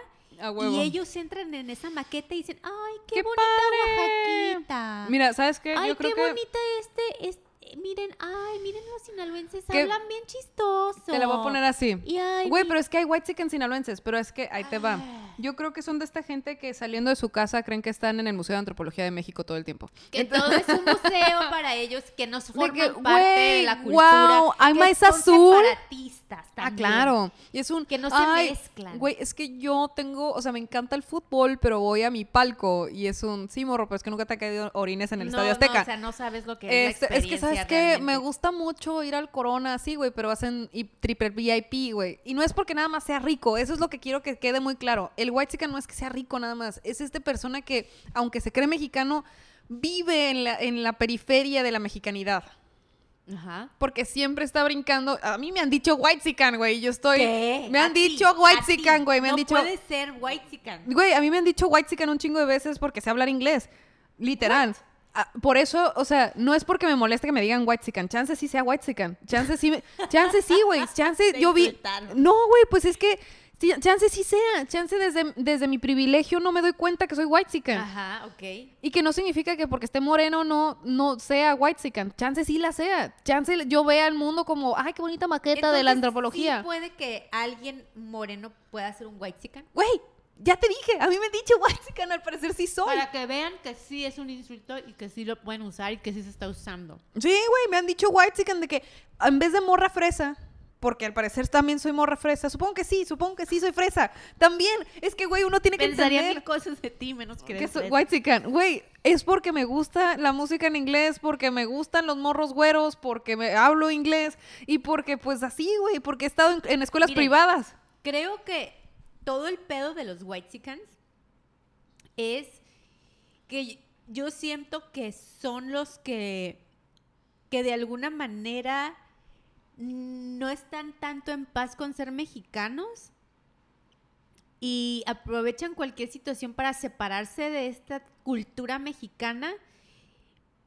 Speaker 1: y ellos entran en esa maqueta y dicen, ay, qué,
Speaker 2: ¡Qué
Speaker 1: bonita
Speaker 2: padre!
Speaker 1: Oaxaquita.
Speaker 2: Mira, ¿sabes qué?
Speaker 1: ay,
Speaker 2: Yo creo
Speaker 1: qué
Speaker 2: que
Speaker 1: bonita este, este, miren, ay, miren los sinaloenses, hablan bien chistoso.
Speaker 2: te la voy a poner así.
Speaker 1: Ay,
Speaker 2: Güey,
Speaker 1: mi-
Speaker 2: pero es que hay white chicken sinaloenses, pero es que ahí te va.
Speaker 1: Ah.
Speaker 2: Yo creo que son de esta gente que saliendo de su casa creen que están en el Museo de Antropología de México todo el tiempo.
Speaker 1: que todo es un museo para ellos que nos forman
Speaker 2: que,
Speaker 1: parte de
Speaker 2: güey,
Speaker 1: la cultura. que
Speaker 2: maíz
Speaker 1: son
Speaker 2: azul. Ah,
Speaker 1: también.
Speaker 2: claro. Y es un
Speaker 1: Que no se
Speaker 2: "Ay,
Speaker 1: mezclan".
Speaker 2: Güey, es que yo tengo, o sea, me encanta el fútbol, pero voy a mi palco y es un sí, morro, pero es que nunca te ha caído orines en el
Speaker 1: No,
Speaker 2: Estadio Azteca.
Speaker 1: No, o sea, no sabes lo que es la
Speaker 2: Este, es que sabes
Speaker 1: experiencia
Speaker 2: que me
Speaker 1: realmente.
Speaker 2: gusta mucho ir al Corona, sí, güey, pero hacen y- triple VIP, güey. Y no es porque nada más sea rico, eso es lo que quiero que quede muy claro. El white chicken no es que sea rico nada más, es esta persona que, aunque se cree mexicano, vive en la, en la periferia de la mexicanidad.
Speaker 1: Ajá.
Speaker 2: Porque siempre está brincando. A mí me han dicho white chicken, güey. Yo estoy.
Speaker 1: ¿Qué?
Speaker 2: Me han dicho white güey. Me han
Speaker 1: no
Speaker 2: dicho.
Speaker 1: puede ser white.
Speaker 2: Güey, a mí me han dicho white un chingo de veces porque sé hablar inglés. Literal. Ah, por eso, o sea, no es porque me moleste que me digan white chicken. Chance sí sea white chicken. Chance sí, me- chance sí, güey. Chance yo vi. No, güey, pues es que chance sí sea. Chance desde, desde mi privilegio no me doy cuenta que soy white.
Speaker 1: Ajá, ok.
Speaker 2: Y que no significa que porque esté moreno no, no sea white. Chance sí la sea. Chance yo vea el mundo como, ay, qué bonita maqueta de la antropología.
Speaker 1: ¿sí puede que alguien moreno pueda ser un white chicken?
Speaker 2: Güey, ya te dije, a mí me han dicho white chicken, al parecer sí soy.
Speaker 1: Para que vean que sí es un insulto y que sí lo pueden usar y que sí se está usando.
Speaker 2: Sí, güey, me han dicho white chicken de que en vez de morra fresa, porque al parecer también soy morra fresa, supongo que sí, supongo que sí soy fresa. También, es que, güey, uno tiene que
Speaker 1: Pensaría
Speaker 2: entender
Speaker 1: mil cosas de ti menos que
Speaker 2: que white chicken. Güey, es porque me gusta la música en inglés, porque me gustan los morros güeros, porque me hablo inglés y porque pues así, güey, porque he estado en, en escuelas
Speaker 1: Miren,
Speaker 2: privadas.
Speaker 1: Creo que todo el pedo de los white chickens es que yo siento que son los que, que de alguna manera no están tanto en paz con ser mexicanos y aprovechan cualquier situación para separarse de esta cultura mexicana.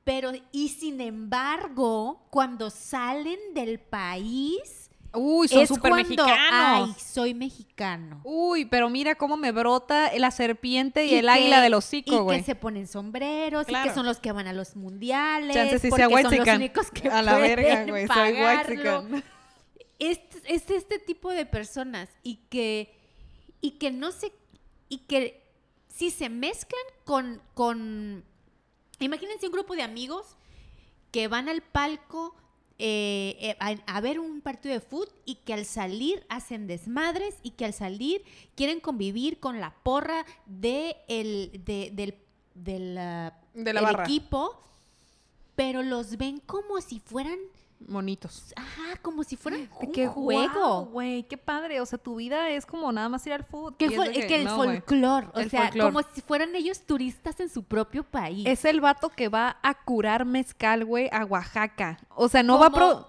Speaker 1: Pero, y sin embargo, cuando salen del país,
Speaker 2: Uy, son súper mexicanos.
Speaker 1: Ay, soy mexicano.
Speaker 2: Uy, pero mira cómo me brota la serpiente y,
Speaker 1: Y
Speaker 2: el
Speaker 1: que-
Speaker 2: águila del
Speaker 1: Y
Speaker 2: hocico, güey.
Speaker 1: que se ponen sombreros y
Speaker 2: Claro.
Speaker 1: que son los que van a los mundiales.
Speaker 2: Chance sí
Speaker 1: porque
Speaker 2: sea
Speaker 1: son los únicos que
Speaker 2: A la verga, güey, soy whitezican.
Speaker 1: Es, es este tipo de personas y que, y que no se, y que si se mezclan con, con, Imagínense un grupo de amigos que van al palco eh, eh, a, a ver un partido de fútbol y que al salir hacen desmadres y que al salir quieren convivir con la porra de el, de- del, del, ah,
Speaker 2: De la
Speaker 1: el
Speaker 2: barra.
Speaker 1: equipo, pero los ven como si fueran,
Speaker 2: Monitos.
Speaker 1: ajá, como si fueran un
Speaker 4: Qué
Speaker 1: juego.
Speaker 4: güey, qué padre. O sea, tu vida es como nada más ir al fútbol.
Speaker 1: Que,
Speaker 2: es
Speaker 1: el
Speaker 2: no,
Speaker 1: folclore, o
Speaker 2: El
Speaker 1: sea,
Speaker 2: folclor.
Speaker 1: como si fueran ellos turistas en su propio país.
Speaker 4: Es el vato que va a curar mezcal, güey, a Oaxaca. O sea, no va a pro...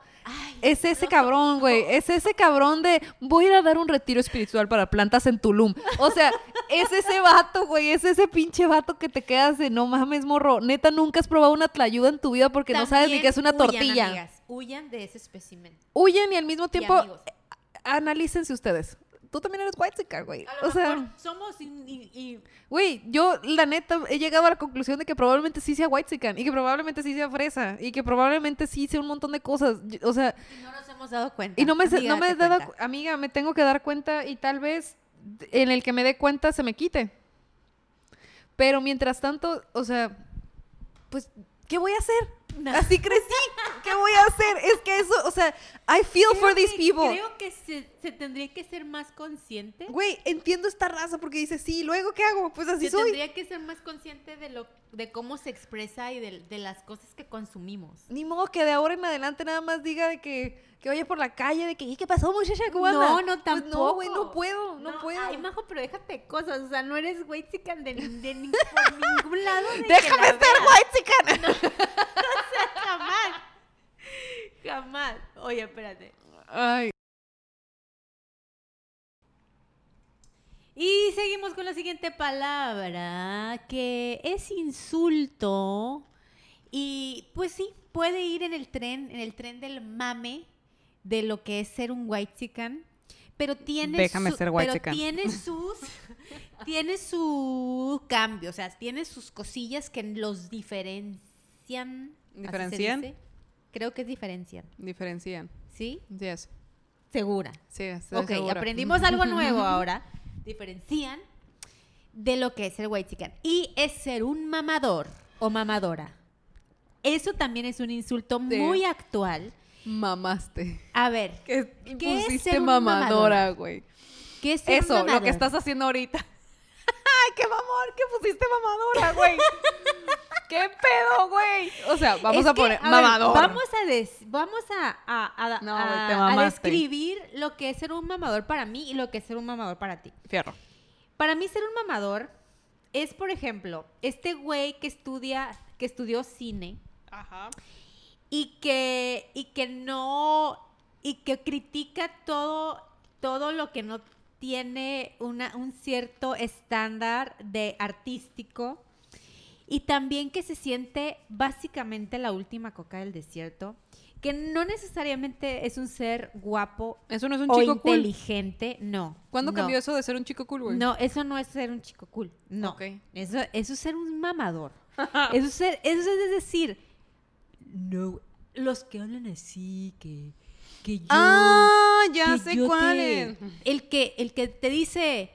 Speaker 4: Es ese cabrón, güey. Es ese cabrón de voy a ir a dar un retiro espiritual para plantas en Tulum. O sea, es ese vato, güey. Es ese pinche vato que te quedas de no mames, morro. Neta, nunca has probado una tlayuda en tu vida porque no sabes ni qué es una
Speaker 1: huyan,
Speaker 4: tortilla.
Speaker 1: amigas, huyan de ese espécimen.
Speaker 4: Huyen y al mismo tiempo
Speaker 1: amigos.
Speaker 4: analícense ustedes. Tú también eres white güey.
Speaker 1: A lo
Speaker 4: O sea,
Speaker 1: mejor somos y,
Speaker 4: güey, yo la neta he llegado a la conclusión de que probablemente sí sea white y que probablemente sí sea fresa y que probablemente sí sea un montón de cosas. O sea,
Speaker 1: y no nos hemos dado cuenta.
Speaker 4: Y no me,
Speaker 1: Amiga,
Speaker 4: no me he dado,
Speaker 1: cuenta.
Speaker 4: cu- amiga, me tengo que dar cuenta y tal vez en el que me dé cuenta se me quite. Pero mientras tanto, o sea, pues, ¿qué voy a hacer? Así crecí. ¿Qué voy a hacer? Es que eso, o sea, I feel
Speaker 1: Creo
Speaker 4: for these
Speaker 1: que-
Speaker 4: people.
Speaker 1: Creo que se, se tendría que ser más consciente.
Speaker 4: Güey, entiendo esta raza porque dice, sí, luego ¿qué hago? Pues así
Speaker 1: Se
Speaker 4: soy.
Speaker 1: tendría que ser más consciente de lo de cómo se expresa y de, de las cosas que consumimos.
Speaker 4: Ni modo que de ahora en adelante nada más diga de que, que vaya por la calle, de que, "¿Y ¿qué pasó, muchacha? ¿Cómo anda?"
Speaker 1: No, no,
Speaker 4: Pues
Speaker 1: tampoco.
Speaker 4: no, güey, no puedo, no, puedo.
Speaker 1: Ay, Majo, pero déjate de cosas. O sea, no eres güey chican de, de por ningún lado. de que
Speaker 4: Déjame
Speaker 1: la
Speaker 4: ser
Speaker 1: veas.
Speaker 4: white chican.
Speaker 1: Jamás. Oye, espérate.
Speaker 4: Ay.
Speaker 1: Y seguimos con la siguiente palabra, que es insulto. Y pues sí, puede ir en el tren, en el tren del mame de lo que es ser un white chican. Pero tiene,
Speaker 4: Déjame
Speaker 1: su-
Speaker 4: ser
Speaker 1: pero
Speaker 4: whitexican.
Speaker 1: tiene sus tiene su cambio, o sea, tiene sus cosillas que los diferencian. ¿así se
Speaker 2: ¿Diferencian?
Speaker 1: Creo que es diferencian,
Speaker 2: Diferencian.
Speaker 1: ¿sí?
Speaker 2: Yes.
Speaker 1: Segura.
Speaker 2: Sí, estoy
Speaker 1: Ok,
Speaker 2: segura.
Speaker 1: aprendimos algo nuevo ahora. Diferencian de lo que es el white chican. Y es ser un mamador o mamadora. Eso también es un insulto
Speaker 2: Sí.
Speaker 1: muy actual.
Speaker 2: Mamaste.
Speaker 1: A ver, ¿Qué es
Speaker 2: pusiste
Speaker 1: ser un
Speaker 2: mamadora, güey.
Speaker 1: ¿qué es ser un
Speaker 2: Eso, lo que estás haciendo ahorita. ¡Ay, qué mamor! ¿Qué pusiste mamadora, güey? ¿Qué pedo, güey? O sea, vamos
Speaker 1: Es
Speaker 2: a
Speaker 1: que,
Speaker 2: poner mamador.
Speaker 1: vamos a, des- vamos a, a- a-
Speaker 2: No,
Speaker 1: a- describir lo que es ser un mamador para mí y lo que es ser un mamador para ti.
Speaker 2: Fierro.
Speaker 1: Para mí ser un mamador es, por ejemplo, este güey que estudia, que estudió cine
Speaker 2: Ajá.
Speaker 1: y que, y que no, y que critica todo, todo lo que no tiene una, un cierto estándar de artístico y también que se siente básicamente la última coca del desierto, que no necesariamente es un ser guapo
Speaker 2: Eso no es un
Speaker 1: o
Speaker 2: chico cool.
Speaker 1: inteligente, no.
Speaker 2: ¿Cuándo
Speaker 1: no.
Speaker 2: cambió eso de ser un chico cool, güey?
Speaker 1: No, eso no es ser un chico cool. No. Eso, eso es ser un mamador. eso, es ser- eso es decir, no, los que hablan así, que, que yo.
Speaker 2: Ah, ya
Speaker 1: que
Speaker 2: sé cuál
Speaker 1: te-
Speaker 2: es.
Speaker 1: El que, el que te dice,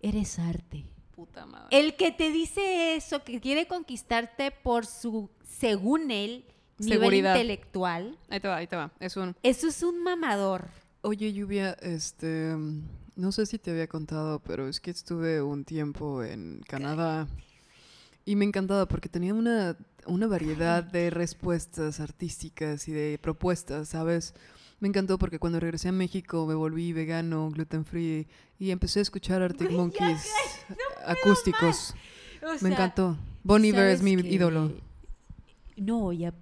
Speaker 1: eres arte.
Speaker 2: Puta madre.
Speaker 1: El que te dice eso, que quiere conquistarte por su, según él, nivel
Speaker 2: Seguridad.
Speaker 1: intelectual.
Speaker 2: Ahí te va, ahí te va. Es un...
Speaker 1: Eso es un mamador.
Speaker 5: Oye, Lluvia, este, no sé si te había contado, pero es que estuve un tiempo en Canadá y me encantaba porque tenía una, una variedad de respuestas artísticas y de propuestas, ¿sabes? Me encantó porque cuando regresé a México me volví vegano, gluten free y empecé a escuchar Arctic Monkeys acústicos.
Speaker 1: O
Speaker 5: Me
Speaker 1: sea,
Speaker 5: encantó. Bon Iver es mi ídolo.
Speaker 1: No, ya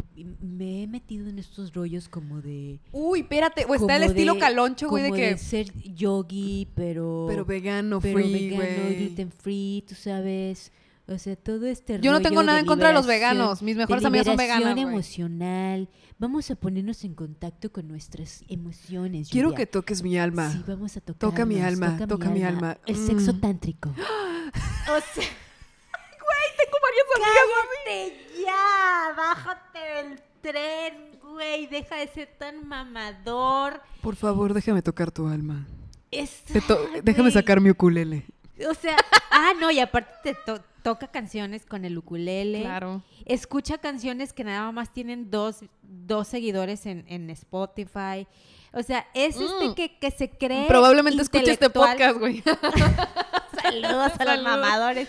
Speaker 1: me he metido en estos rollos como de...
Speaker 2: Uy, espérate. O está el estilo
Speaker 1: de-
Speaker 2: caloncho, güey, de que...
Speaker 1: ser yogi, pero...
Speaker 5: Pero vegano,
Speaker 1: pero
Speaker 5: free,
Speaker 1: vegano, gluten free, tú sabes. O sea, todo este
Speaker 2: Yo no tengo nada en contra de los veganos. Mis mejores amigas son
Speaker 1: liberación
Speaker 2: veganas, güey.
Speaker 1: emocional. Vamos a ponernos en contacto con nuestras emociones.
Speaker 5: Quiero que toques mi alma.
Speaker 1: Sí, vamos a tocar.
Speaker 5: Toca mi alma, toca mi alma.
Speaker 1: El sexo
Speaker 5: Mm.
Speaker 1: tántrico. o sea,
Speaker 2: Tengo varias amigas
Speaker 1: cállate ya, bájate del tren, güey, deja de ser tan mamador.
Speaker 5: Por favor, déjame tocar tu alma.
Speaker 1: Es-
Speaker 5: Te to-
Speaker 1: Ay,
Speaker 5: déjame
Speaker 1: güey.
Speaker 5: sacar mi ukulele.
Speaker 1: O sea, ah, no, y aparte te to- toca canciones con el ukulele.
Speaker 2: Claro.
Speaker 1: Escucha canciones que nada más tienen dos, dos seguidores en, en Spotify. O sea, es este
Speaker 2: Mm.
Speaker 1: que, que se cree.
Speaker 2: Probablemente escuche este podcast, güey.
Speaker 1: Saludos a los mamadores.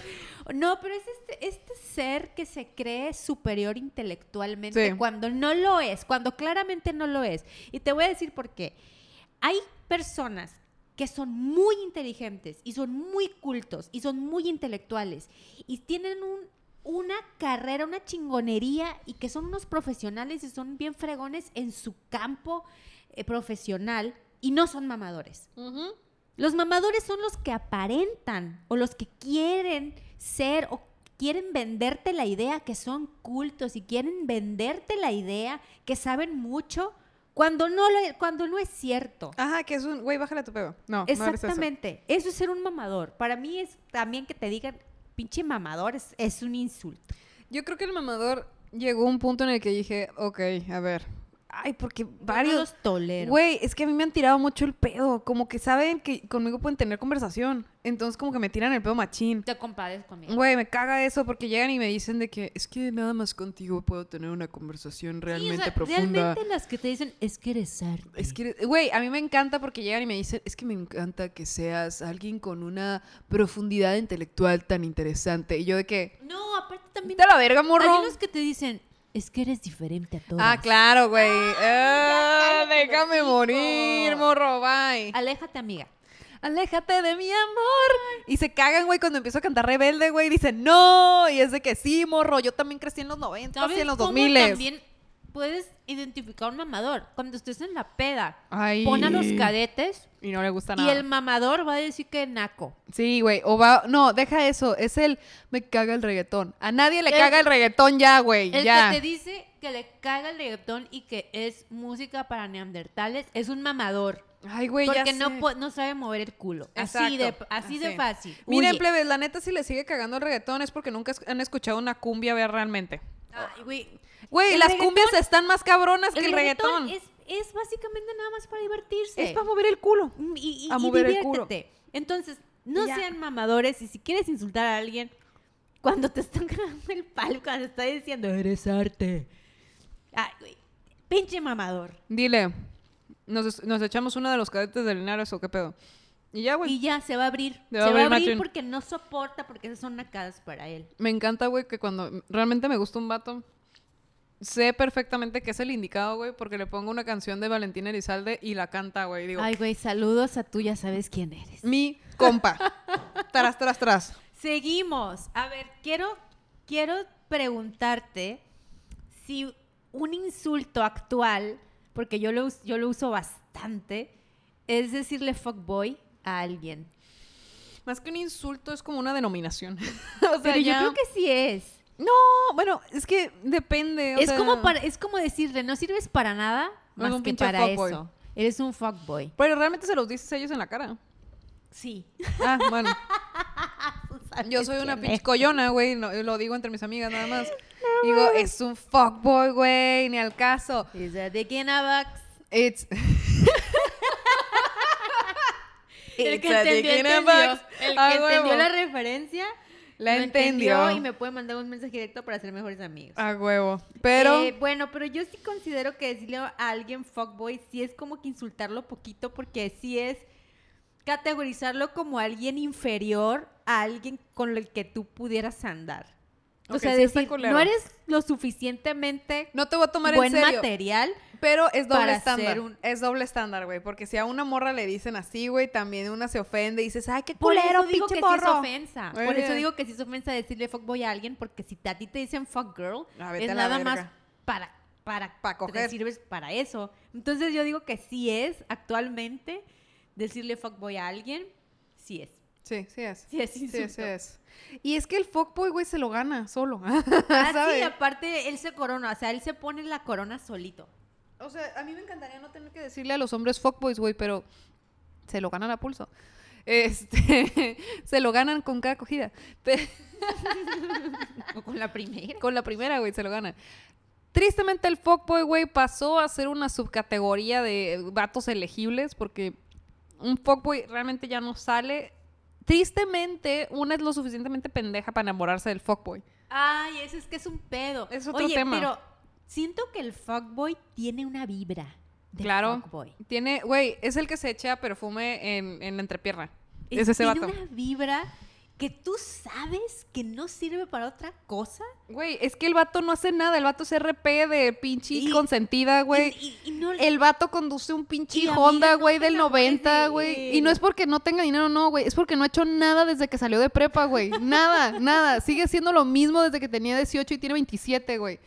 Speaker 1: No, pero es este, este ser que se cree superior intelectualmente
Speaker 2: Sí.
Speaker 1: cuando no lo es, cuando claramente no lo es. Y te voy a decir por qué. Hay personas que son muy inteligentes y son muy cultos y son muy intelectuales y tienen un- una carrera, una chingonería y que son unos profesionales y son bien fregones en su campo eh, profesional y no son mamadores. Los mamadores son los que aparentan o los que quieren ser o quieren venderte la idea que son cultos y quieren venderte la idea que saben mucho cuando no, lo, cuando no es cierto.
Speaker 2: Ajá, que es un, güey, bájale tu pedo. No, no eres eso.
Speaker 1: Exactamente. Eso. es ser un mamador. Para mí es también que te digan pinche mamador es, es un insulto.
Speaker 2: Yo creo que el mamador llegó a un punto en el que dije, ok, a ver. Ay, porque
Speaker 1: No
Speaker 2: varios...
Speaker 1: los tolero.
Speaker 2: Güey, es que a mí me han tirado mucho el pedo. Como que saben que conmigo pueden tener conversación. Entonces como que me tiran el pedo machín.
Speaker 1: Te compadezco conmigo.
Speaker 2: Güey, me caga eso porque llegan y me dicen de que...
Speaker 6: Es que nada más contigo puedo tener una conversación
Speaker 1: Sí, o
Speaker 6: realmente
Speaker 1: sea,
Speaker 6: profunda.
Speaker 1: Realmente las que te dicen es que eres arte.
Speaker 6: Es que eres-
Speaker 2: Güey, a mí me encanta porque llegan y me dicen...
Speaker 6: es que me encanta que seas alguien con una profundidad intelectual tan interesante. Y yo de que,
Speaker 1: No, aparte también
Speaker 2: a la verga, morro.
Speaker 1: hay unos que te dicen es que eres diferente a todos.
Speaker 2: Ah, claro, güey. Ah, déjame morir, morro, bye.
Speaker 1: Aléjate, amiga.
Speaker 2: Aléjate de mi amor. Y se cagan, güey, cuando empiezo a cantar rebelde, güey. Dicen, no. Y es de que sí, morro. Yo también crecí en los 90 y
Speaker 1: ¿Sabes
Speaker 2: en los
Speaker 1: cómo
Speaker 2: 2000
Speaker 1: también puedes identificar un mamador? Cuando estés en la peda,
Speaker 2: Ay.
Speaker 1: pon a los cadetes
Speaker 2: Y no le gusta
Speaker 1: y
Speaker 2: nada.
Speaker 1: el mamador va a decir que naco.
Speaker 2: Sí, güey. O va. No, deja eso. Es el. Me caga el reggaetón. A nadie le
Speaker 1: El-
Speaker 2: caga el reggaetón ya, güey.
Speaker 1: El
Speaker 2: Ya.
Speaker 1: que te dice que le caga el reggaetón y que es música para neandertales es un mamador.
Speaker 2: Ay, güey, ya
Speaker 1: porque no,
Speaker 2: sé.
Speaker 1: po- no sabe mover el culo. Así de, así de fácil.
Speaker 2: Miren, plebes, la neta, si le sigue cagando el reggaetón es porque nunca han escuchado una cumbia ver realmente.
Speaker 1: Ay, güey.
Speaker 2: Las
Speaker 1: reggaetón-
Speaker 2: cumbias están más cabronas que el reggaetón.
Speaker 1: Es, es básicamente nada más para divertirse.
Speaker 2: Es para mover el culo.
Speaker 1: Mm, y, y-
Speaker 2: a
Speaker 1: y
Speaker 2: mover el culo.
Speaker 1: diviértete. Entonces, no
Speaker 2: Ya.
Speaker 1: sean mamadores y si quieres insultar a alguien, cuando te están cagando el palo, cuando te está diciendo, eres arte. Ay, güey, pinche mamador.
Speaker 2: Dile, ¿nos, nos echamos una de los cadetes de Linares o qué pedo? Y ya, güey.
Speaker 1: Y ya se va a abrir.
Speaker 2: Se
Speaker 1: Se
Speaker 2: va a
Speaker 1: va a
Speaker 2: abrir
Speaker 1: porque no soporta, porque esas son nacadas para él.
Speaker 2: Me encanta, güey, que cuando realmente me gusta un vato, sé perfectamente que es el indicado, güey, porque le pongo una canción de Valentín Elizalde y la canta, güey. Digo,
Speaker 1: Ay, güey, saludos a tú, ya sabes quién eres.
Speaker 2: mi compa. tras, tras, tras.
Speaker 1: Seguimos. A ver, quiero, quiero preguntarte si un insulto actual, porque yo lo, yo lo uso bastante, es decirle fuckboy a alguien.
Speaker 2: Más que un insulto, es como una denominación. o sea,
Speaker 1: Pero
Speaker 2: ya-
Speaker 1: yo creo que sí es.
Speaker 2: No, bueno, es que depende. o
Speaker 1: Es
Speaker 2: sea,
Speaker 1: como, para, es como decirle, no sirves para nada más que para eso. Eres un fuckboy.
Speaker 2: Pero realmente se los dices ellos en la cara.
Speaker 1: Sí.
Speaker 2: Ah, bueno. Yo soy una pinche collona, güey. no- lo digo entre mis amigas nada más. Digo, es un fuckboy, güey. Ni al caso.
Speaker 1: Is a dick in a box.
Speaker 2: It's.
Speaker 1: El que entendió, entendió. El que entendió la referencia,
Speaker 2: La entendió.
Speaker 1: y me puede mandar un mensaje directo para ser mejores amigos.
Speaker 2: A huevo. Pero.
Speaker 1: Eh, bueno, pero yo sí considero que decirle a alguien fuckboy sí es como que insultarlo poquito porque sí es categorizarlo como alguien inferior a alguien con el que tú pudieras andar. O sea,
Speaker 2: sí
Speaker 1: decir, no eres lo suficientemente
Speaker 2: no te voy a tomar
Speaker 1: buen
Speaker 2: en serio.
Speaker 1: material.
Speaker 2: Pero es doble
Speaker 1: para
Speaker 2: estándar.
Speaker 1: un-
Speaker 2: Es doble estándar, güey. Porque si a una morra le dicen así, güey, también una se ofende y dices, ay, qué
Speaker 1: Por
Speaker 2: culero,
Speaker 1: eso digo que sí es ofensa.
Speaker 2: Muy
Speaker 1: Por eso digo que sí es ofensa decirle fuckboy a alguien porque si a ti te dicen fuck girl,
Speaker 2: Ah,
Speaker 1: es nada más
Speaker 2: verga.
Speaker 1: para para
Speaker 2: Pa'
Speaker 1: te
Speaker 2: coger.
Speaker 1: sirves para eso. Entonces yo digo que sí es actualmente decirle fuckboy a alguien, sí es.
Speaker 2: Sí, sí es.
Speaker 1: Sí es
Speaker 2: Sí, es. Y es que el fuckboy, güey, se lo gana solo.
Speaker 1: Ah, sí, aparte él se corona, o sea, él se pone la corona solito.
Speaker 2: O sea, a mí me encantaría no tener que decirle a los hombres fuckboys, güey, pero se lo ganan a pulso. Este, se lo ganan con cada cogida.
Speaker 1: O con la primera.
Speaker 2: con la primera, güey, se lo ganan. Tristemente el fuckboy, güey, pasó a ser una subcategoría de vatos elegibles porque un fuckboy realmente ya no sale tristemente, una es lo suficientemente pendeja para enamorarse del fuckboy.
Speaker 1: Ay, eso es que es un pedo.
Speaker 2: Es otro
Speaker 1: Oye,
Speaker 2: tema.
Speaker 1: pero siento que el fuckboy tiene una vibra de
Speaker 2: Claro.
Speaker 1: fuckboy.
Speaker 2: Tiene, güey, es el que se echa perfume en, en la entrepierna.
Speaker 1: Es-
Speaker 2: Es ese
Speaker 1: tiene
Speaker 2: vato.
Speaker 1: una vibra que tú sabes que no sirve para otra cosa.
Speaker 2: Güey, es que el vato no hace nada. El vato es RP de pinche
Speaker 1: Y-
Speaker 2: consentida, güey.
Speaker 1: Y, y- y no,
Speaker 2: El vato conduce un pinche Honda, güey, del
Speaker 1: enamores
Speaker 2: 90,
Speaker 1: de
Speaker 2: güey. Y no es porque no tenga dinero, no, güey. Es porque no ha hecho nada desde que salió de prepa, güey. Nada, nada. Sigue haciendo lo mismo desde que tenía 18 y tiene 27, güey.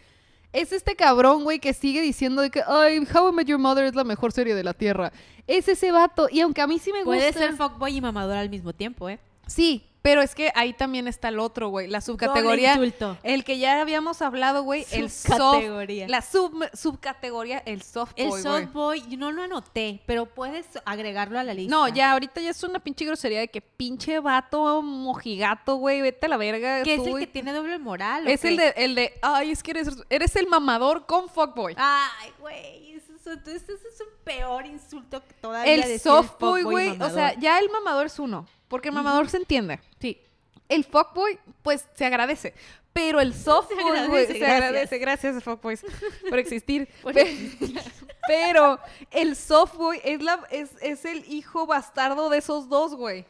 Speaker 2: Es este cabrón, güey, que sigue diciendo de que, ay, How I Met Your Mother es la mejor serie de la Tierra. Es ese vato. Y aunque a mí sí me
Speaker 1: puede
Speaker 2: gusta...
Speaker 1: ser fuckboy y mamador al mismo tiempo, ¿eh?
Speaker 2: Sí, pero es que ahí también está el otro, güey. La subcategoría.
Speaker 1: Doble insulto.
Speaker 2: El que ya habíamos hablado, güey. El soft.
Speaker 1: Subcategoría.
Speaker 2: La sub, subcategoría, el soft
Speaker 1: El
Speaker 2: boy, güey.
Speaker 1: soft boy, yo no lo anoté, pero puedes agregarlo a la lista.
Speaker 2: No, ya, ahorita ya es una pinche grosería de que pinche vato mojigato, güey, vete a la verga.
Speaker 1: ¿Qué es el que tiene doble moral?
Speaker 2: Es el de, el de, ay, es que eres, eres el mamador con fuckboy.
Speaker 1: Ay, güey, eso, entonces eso es un peor insulto que todavía
Speaker 2: el
Speaker 1: decir
Speaker 2: soft boy,
Speaker 1: fuckboy y
Speaker 2: güey, o sea, ya el mamador es uno, porque el mamador se entiende.
Speaker 1: sí.
Speaker 2: El fuckboy, pues, se agradece. Pero el soft
Speaker 1: Se agradece,
Speaker 2: se
Speaker 1: gracias.
Speaker 2: agradece. Gracias, fuckboys, por existir.
Speaker 1: Por
Speaker 2: Pe- Pero el soft boy es, la, es, es el hijo bastardo de esos dos, güey.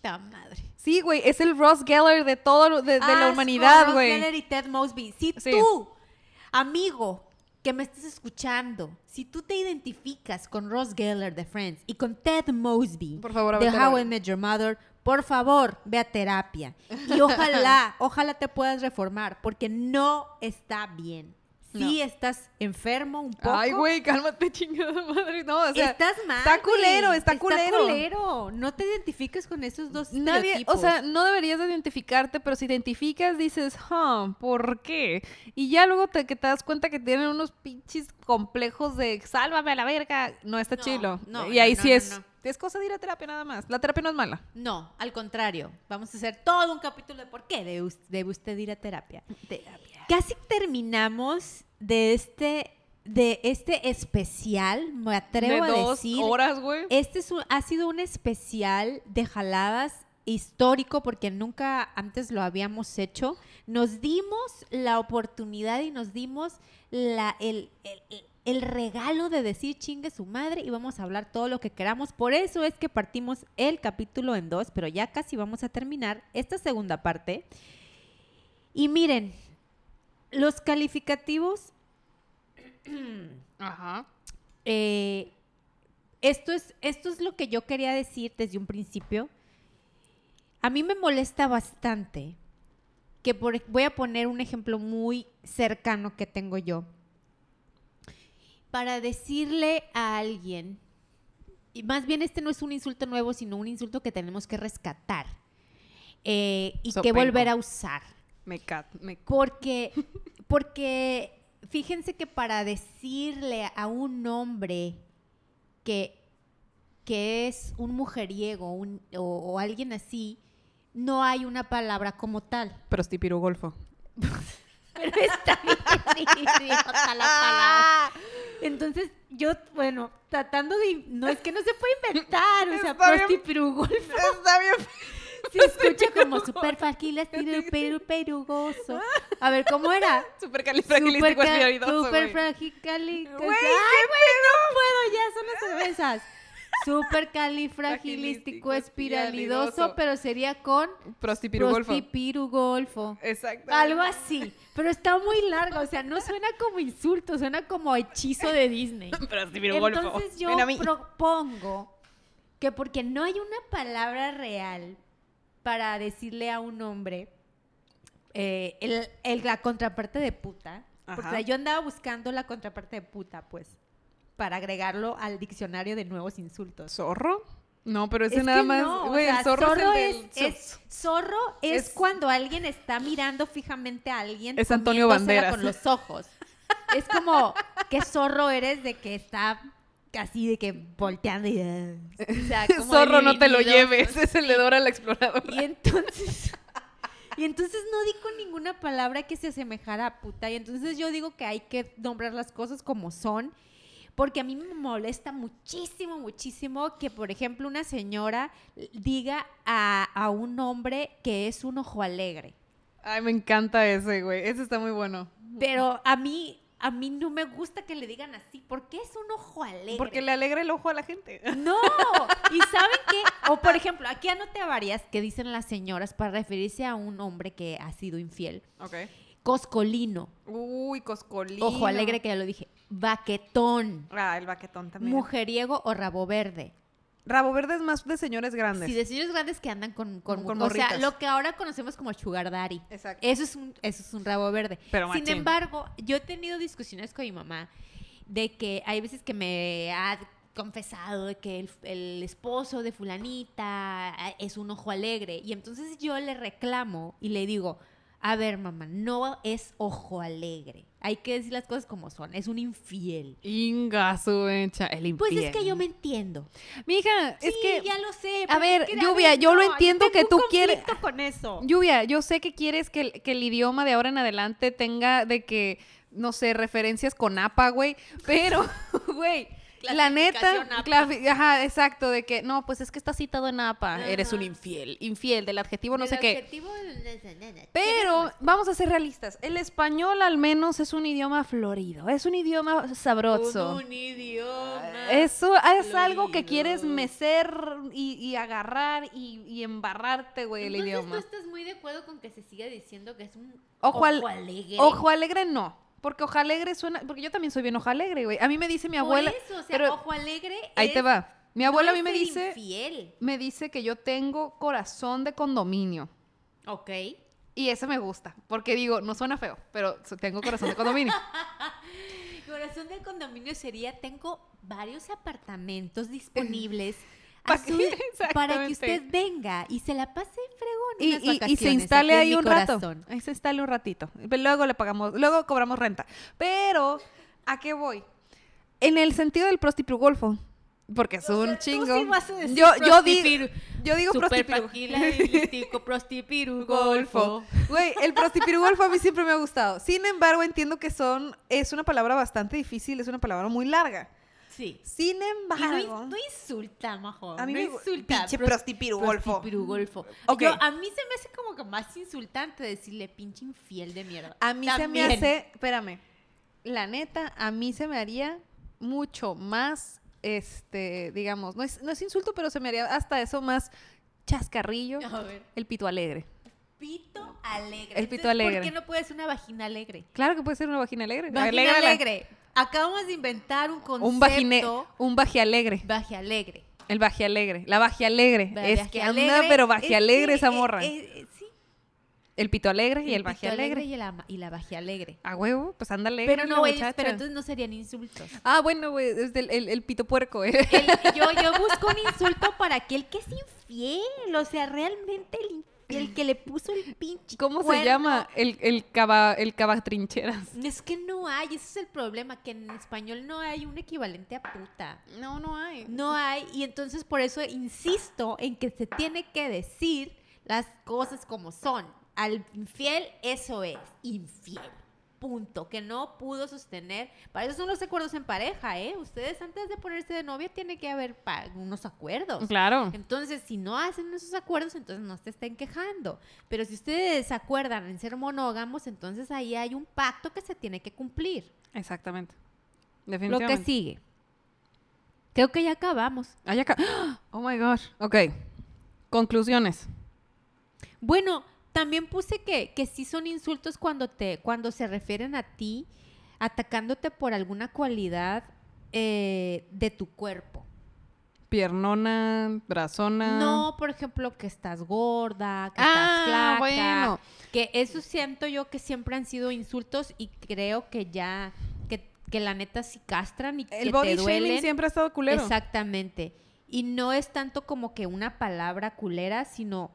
Speaker 1: Ta madre.
Speaker 2: Sí, güey, es el Ross Geller de todo, de, la humanidad,
Speaker 1: Ross
Speaker 2: güey.
Speaker 1: Geller y Ted Mosby. Si
Speaker 2: Sí.
Speaker 1: tú, amigo, que me estás escuchando, si tú te identificas con Ross Geller de Friends y con Ted Mosby
Speaker 2: Por favor,
Speaker 1: de How I Met Your Mother, por favor, ve a terapia. Y ojalá, ojalá te puedas reformar, porque no está bien. Sí estás enfermo un poco.
Speaker 2: Ay, güey, cálmate, chingada madre. No, o sea,
Speaker 1: estás mal.
Speaker 2: Está culero,
Speaker 1: güey.
Speaker 2: está culero.
Speaker 1: culero. No te identifiques con esos dos
Speaker 2: Nadie, o sea, no deberías de identificarte, pero si identificas dices, huh, ¿por qué? Y ya luego te, que te das cuenta que tienen unos pinches complejos de sálvame a la verga, no está
Speaker 1: No,
Speaker 2: chilo.
Speaker 1: no,
Speaker 2: y ahí
Speaker 1: no,
Speaker 2: sí
Speaker 1: no,
Speaker 2: es,
Speaker 1: no.
Speaker 2: Es cosa de ir a terapia nada más. La terapia no es mala.
Speaker 1: No, al contrario. Vamos a hacer todo un capítulo de por qué debe, us- debe usted ir a terapia. Casi terminamos de este, de este especial, me atrevo
Speaker 2: de
Speaker 1: a
Speaker 2: dos
Speaker 1: decir.
Speaker 2: horas, güey.
Speaker 1: Este es un- ha sido un especial de jaladas histórico porque nunca antes lo habíamos hecho. Nos dimos la oportunidad y nos dimos la, el, el- el- el regalo de decir chingue su madre y vamos a hablar todo lo que queramos. Por eso es que partimos el capítulo en dos, pero ya casi vamos a terminar esta segunda parte. Y miren, los calificativos
Speaker 2: Ajá.
Speaker 1: eh, esto, es, esto es lo que yo quería decir desde un principio. A mí me molesta bastante que por, voy a poner un ejemplo muy cercano que tengo yo. Para decirle a alguien, y más bien este no es un insulto nuevo, sino un insulto que tenemos que rescatar eh, y que volver a usar.
Speaker 2: Me cat, me
Speaker 1: Porque, porque fíjense que para decirle a un hombre que, que es un mujeriego un- o, o alguien así, no hay una palabra como tal.
Speaker 2: Prostipiro golfo.
Speaker 1: Pero está bien idiota la palabra. Entonces, yo, bueno, tratando de... No, es que no se puede inventar. O sea, prostipirugolfo
Speaker 2: Está bien.
Speaker 1: se escucha como súper fragil, pero perugoso. A ver, ¿cómo era?
Speaker 2: Súper califragilístico
Speaker 1: Super, super Ay, güey, no puedo, ya son las cervezas. Super califragilístico espiralidoso,
Speaker 2: espiralidoso.
Speaker 1: pero sería con
Speaker 2: Prostipiro golfo.
Speaker 1: prostipirugolfo.
Speaker 2: Exacto.
Speaker 1: Algo así, pero está muy largo, o sea, no suena como insulto, suena como hechizo de Disney.
Speaker 2: Prostipiro golfo.
Speaker 1: Entonces yo propongo que porque no hay una palabra real para decirle a un hombre eh, el- el- la contraparte de puta, porque yo andaba buscando la contraparte de puta, pues, para agregarlo al diccionario de nuevos insultos.
Speaker 2: ¿Zorro? No, pero ese
Speaker 1: Es
Speaker 2: nada más.
Speaker 1: no, o
Speaker 2: Güey,
Speaker 1: sea,
Speaker 2: el zorro,
Speaker 1: zorro
Speaker 2: es,
Speaker 1: es,
Speaker 2: el del-
Speaker 1: es- zorro es,
Speaker 2: es-
Speaker 1: cuando alguien está mirando fijamente a alguien
Speaker 2: Es Antonio Banderas.
Speaker 1: con los ojos. Es como qué zorro eres de que está así de que volteando y o sea, como
Speaker 2: Zorro, no te lo lleves. Es el de Dora la exploradora.
Speaker 1: Y entonces y entonces no di con ninguna palabra que se asemejara a puta y entonces yo digo que hay que nombrar las cosas como son Porque a mí me molesta muchísimo, muchísimo que, por ejemplo, una señora diga a, a un hombre que es un ojo alegre.
Speaker 2: Ay, me encanta ese, güey. Ese está muy bueno.
Speaker 1: Pero a mí, a mí no me gusta que le digan así. ¿Por qué es un ojo alegre?
Speaker 2: Porque le alegra el ojo a la gente.
Speaker 1: No, y ¿saben qué? O por ejemplo, aquí anoté varias que dicen las señoras para referirse a un hombre que ha sido infiel.
Speaker 2: Ok.
Speaker 1: Coscolino,
Speaker 2: Uy, coscolino.
Speaker 1: ojo alegre que ya lo dije, baquetón,
Speaker 2: Ah, el baquetón también.
Speaker 1: mujeriego o rabo verde.
Speaker 2: Rabo verde es más de señores grandes.
Speaker 1: Sí, de señores grandes que andan con, con,
Speaker 2: Con
Speaker 1: o sea, lo que ahora conocemos como sugar daddy.
Speaker 2: Exacto.
Speaker 1: Eso es un, eso es un rabo verde.
Speaker 2: Pero
Speaker 1: Sin
Speaker 2: machín.
Speaker 1: embargo, yo he tenido discusiones con mi mamá de que hay veces que me ha confesado de que el, el esposo de fulanita ah, es un ojo alegre. Y entonces yo le reclamo y le digo, a ver mamá, no es ojo alegre. Hay que decir las cosas como son. Es un infiel.
Speaker 2: Inga, su hecha. El infiel.
Speaker 1: Pues es que yo me entiendo.
Speaker 2: Mija, es
Speaker 1: Sí,
Speaker 2: que...
Speaker 1: ya lo sé.
Speaker 2: a ver,
Speaker 1: es que,
Speaker 2: Lluvia, yo lo entiendo que tú quieres-
Speaker 1: con eso.
Speaker 2: Lluvia, yo sé que quieres que que el idioma de ahora en adelante tenga de que, no sé, referencias con APA, güey. Pero, güey, la neta, ajá, exacto, de que, no, pues es que está citado en APA. Eres un infiel, infiel, del adjetivo no
Speaker 1: El
Speaker 2: sé qué.
Speaker 1: adjetivo
Speaker 2: Pero vamos a ser realistas. El español al menos es un idioma florido, es un idioma sabroso.
Speaker 1: Un idioma.
Speaker 2: Eso es algo que quieres mecer y, y agarrar y, y embarrarte, güey, el idioma.
Speaker 1: ¿tú estás muy de acuerdo con que se siga diciendo que es un
Speaker 2: Ojo
Speaker 1: ojo,
Speaker 2: al-
Speaker 1: alegre?
Speaker 2: Ojo alegre no. Porque ojo alegre suena. Porque yo también soy bien ojo alegre, güey. A mí me dice mi
Speaker 1: Por
Speaker 2: abuela.
Speaker 1: eso, o sea,
Speaker 2: pero
Speaker 1: ojo alegre
Speaker 2: ahí
Speaker 1: es-
Speaker 2: te va. Mi abuela
Speaker 1: no
Speaker 2: a mí me dice.
Speaker 1: Infiel.
Speaker 2: Me dice que yo tengo corazón de condominio.
Speaker 1: Ok.
Speaker 2: Y eso me gusta. Porque digo, no suena feo, pero tengo corazón de condominio.
Speaker 1: Corazón del condominio sería, tengo varios apartamentos disponibles
Speaker 2: Pa'
Speaker 1: a su- para que usted venga y se la pase fregón
Speaker 2: y, y- y se instale ahí un rato. Ahí se instale un ratito. Luego le pagamos, luego cobramos renta. Pero, ¿a qué voy? En el sentido del prostipirugolfo. Porque es un chingo.
Speaker 1: Tú sí vas a decir
Speaker 2: yo, yo, di-
Speaker 1: prostipiru-
Speaker 2: yo digo prostipirugolfo.
Speaker 1: prostipiru
Speaker 2: Golfo. Güey, el prostipirugolfo a mí siempre me ha gustado. Sin embargo, entiendo que son es una palabra bastante difícil, es una palabra muy larga.
Speaker 1: Sí.
Speaker 2: Sin
Speaker 1: Y no,
Speaker 2: embargo,
Speaker 1: no insulta, majo.
Speaker 2: A mí
Speaker 1: no
Speaker 2: me
Speaker 1: insulta.
Speaker 2: pinche
Speaker 1: Pros-
Speaker 2: prostipirugolfo.
Speaker 1: prostipirugolfo.
Speaker 2: Ok.
Speaker 1: Yo- a mí se me hace como que más insultante decirle pinche infiel de mierda.
Speaker 2: a mí se me hace, espérame, la neta, a mí se me haría mucho más, este, digamos, no es, no es insulto, pero se me haría hasta eso más chascarrillo,
Speaker 1: A ver.
Speaker 2: el pito alegre.
Speaker 1: Pito alegre.
Speaker 2: El pito
Speaker 1: Entonces,
Speaker 2: alegre.
Speaker 1: ¿Por qué no puede ser una vagina alegre?
Speaker 2: Claro que puede ser una vagina alegre.
Speaker 1: Vagina alegre. Acabamos de inventar un concepto.
Speaker 2: Un vagine, un baje alegre.
Speaker 1: Baje alegre.
Speaker 2: El baje alegre. La baje alegre. Es que anda,
Speaker 1: alegre,
Speaker 2: pero baje
Speaker 1: es
Speaker 2: alegre esa morra.
Speaker 1: eh, eh, sí.
Speaker 2: el pito alegre y el,
Speaker 1: pito
Speaker 2: baje alegre.
Speaker 1: y la, y la baje alegre.
Speaker 2: A huevo, pues anda alegre.
Speaker 1: Pero no, es- pero entonces no serían insultos.
Speaker 2: Ah, bueno, güey, es del, el, el pito puerco, eh.
Speaker 1: El- yo, yo busco un insulto para aquel que es infiel. O sea, realmente el infiel que le puso el pinche.
Speaker 2: ¿Cómo se llama? El, el cava, el cava trincheras.
Speaker 1: Es que no hay, ese es el problema, que en español no hay un equivalente a puta.
Speaker 2: No, no hay.
Speaker 1: No hay, y entonces por eso insisto en que se tiene que decir las cosas como son. Al infiel, eso es, infiel. Punto. Que no pudo sostener. Para eso son los acuerdos en pareja, ¿eh? Ustedes antes de ponerse de novia tiene que haber unos acuerdos.
Speaker 2: Claro.
Speaker 1: Entonces, si no hacen esos acuerdos, entonces no se estén quejando. Pero si ustedes acuerdan en ser monógamos, entonces ahí hay un pacto que se tiene que cumplir.
Speaker 2: Exactamente.
Speaker 1: Lo
Speaker 2: Definitivamente.
Speaker 1: que sigue. Creo que ya acabamos.
Speaker 2: Ah, ya Oh my gosh. Ok. Conclusiones.
Speaker 1: Bueno, también puse que, que sí son insultos cuando te, cuando se refieren a ti, atacándote por alguna cualidad eh, de tu cuerpo.
Speaker 2: Piernona, brazona.
Speaker 1: No, por ejemplo, que estás gorda, que
Speaker 2: Ah,
Speaker 1: estás flaca.
Speaker 2: bueno.
Speaker 1: Que eso siento yo que siempre han sido insultos y creo que ya, que, que la neta sí castran y
Speaker 2: El
Speaker 1: que
Speaker 2: body
Speaker 1: te
Speaker 2: shaming
Speaker 1: duelen.
Speaker 2: siempre ha estado culero.
Speaker 1: Exactamente. Y no es tanto como que una palabra culera, sino